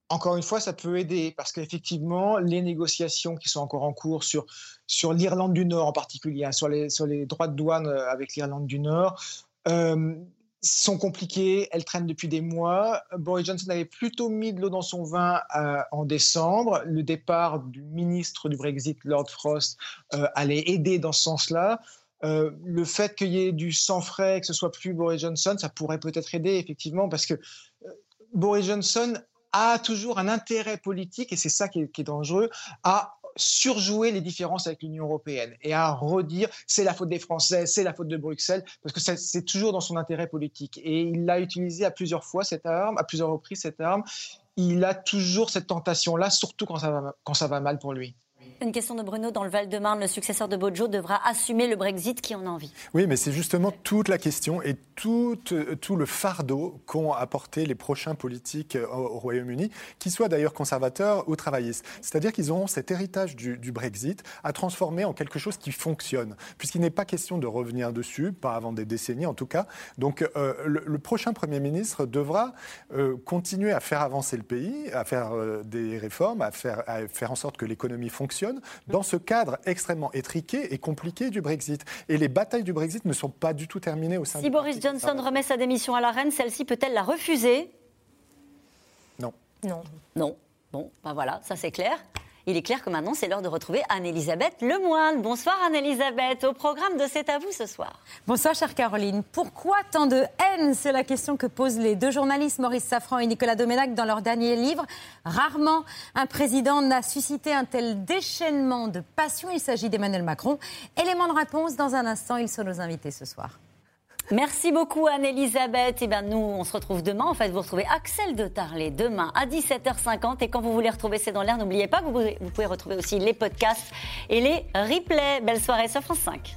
S3: Encore une fois, ça peut aider parce qu'effectivement, les négociations qui sont encore en cours sur, sur l'Irlande du Nord en particulier, hein, sur, les, sur les droits de douane euh, avec l'Irlande du Nord, euh, sont compliquées, elles traînent depuis des mois. Boris Johnson avait plutôt mis de l'eau dans son vin euh, en décembre. Le départ du ministre du Brexit, Lord Frost, euh, allait aider dans ce sens-là. Euh, le fait qu'il y ait du sang frais, que ce soit plus Boris Johnson, ça pourrait peut-être aider effectivement parce que Boris Johnson a toujours un intérêt politique, et c'est ça qui est, qui est dangereux, à surjouer les différences avec l'Union européenne et à redire c'est la faute des Français, c'est la faute de Bruxelles, parce que c'est toujours dans son intérêt politique. Et il l'a utilisé à plusieurs fois cette arme, à plusieurs reprises cette arme. Il a toujours cette tentation-là, surtout quand ça va, quand ça va mal pour lui.
S1: Une question de Bruno dans le Val-de-Marne. Le successeur de Bojo devra assumer le Brexit. Qui en a envie?
S2: Oui, mais c'est justement toute la question et tout, tout le fardeau qu'ont apporté les prochains politiques au, Royaume-Uni, qu'ils soient d'ailleurs conservateurs ou travaillistes. C'est-à-dire qu'ils auront cet héritage du, Brexit à transformer en quelque chose qui fonctionne, puisqu'il n'est pas question de revenir dessus, pas avant des décennies en tout cas. Donc euh, le, prochain Premier ministre devra euh, continuer à faire avancer le pays, à faire euh, des réformes, à faire en sorte que l'économie fonctionne dans ce cadre extrêmement étriqué et compliqué du Brexit. Et les batailles du Brexit ne sont pas du tout terminées au sein
S1: si Boris Johnson remet sa démission à la reine, celle-ci peut-elle la refuser?
S2: Non.
S1: Non. Non. Bon, ben voilà, ça c'est clair. Il est clair que maintenant, c'est l'heure de retrouver Anne-Elisabeth Lemoine. Bonsoir Anne-Elisabeth, au programme de C'est à vous ce soir.
S13: Bonsoir chère Caroline. Pourquoi tant de haine? C'est la question que posent les deux journalistes Maurice Safran et Nicolas Doménac dans leur dernier livre. Rarement un président n'a suscité un tel déchaînement de passion. Il s'agit d'Emmanuel Macron. Élément de réponse dans un instant, ils sont nos invités ce soir.
S1: Merci beaucoup Anne-Elisabeth. Et eh bien nous, on se retrouve demain. En fait, vous retrouvez Axel de Tarlet demain à 17h50. Et quand vous voulez retrouver C'est dans l'air, n'oubliez pas que vous pouvez, vous pouvez retrouver aussi les podcasts et les replays. Belle soirée sur France 5.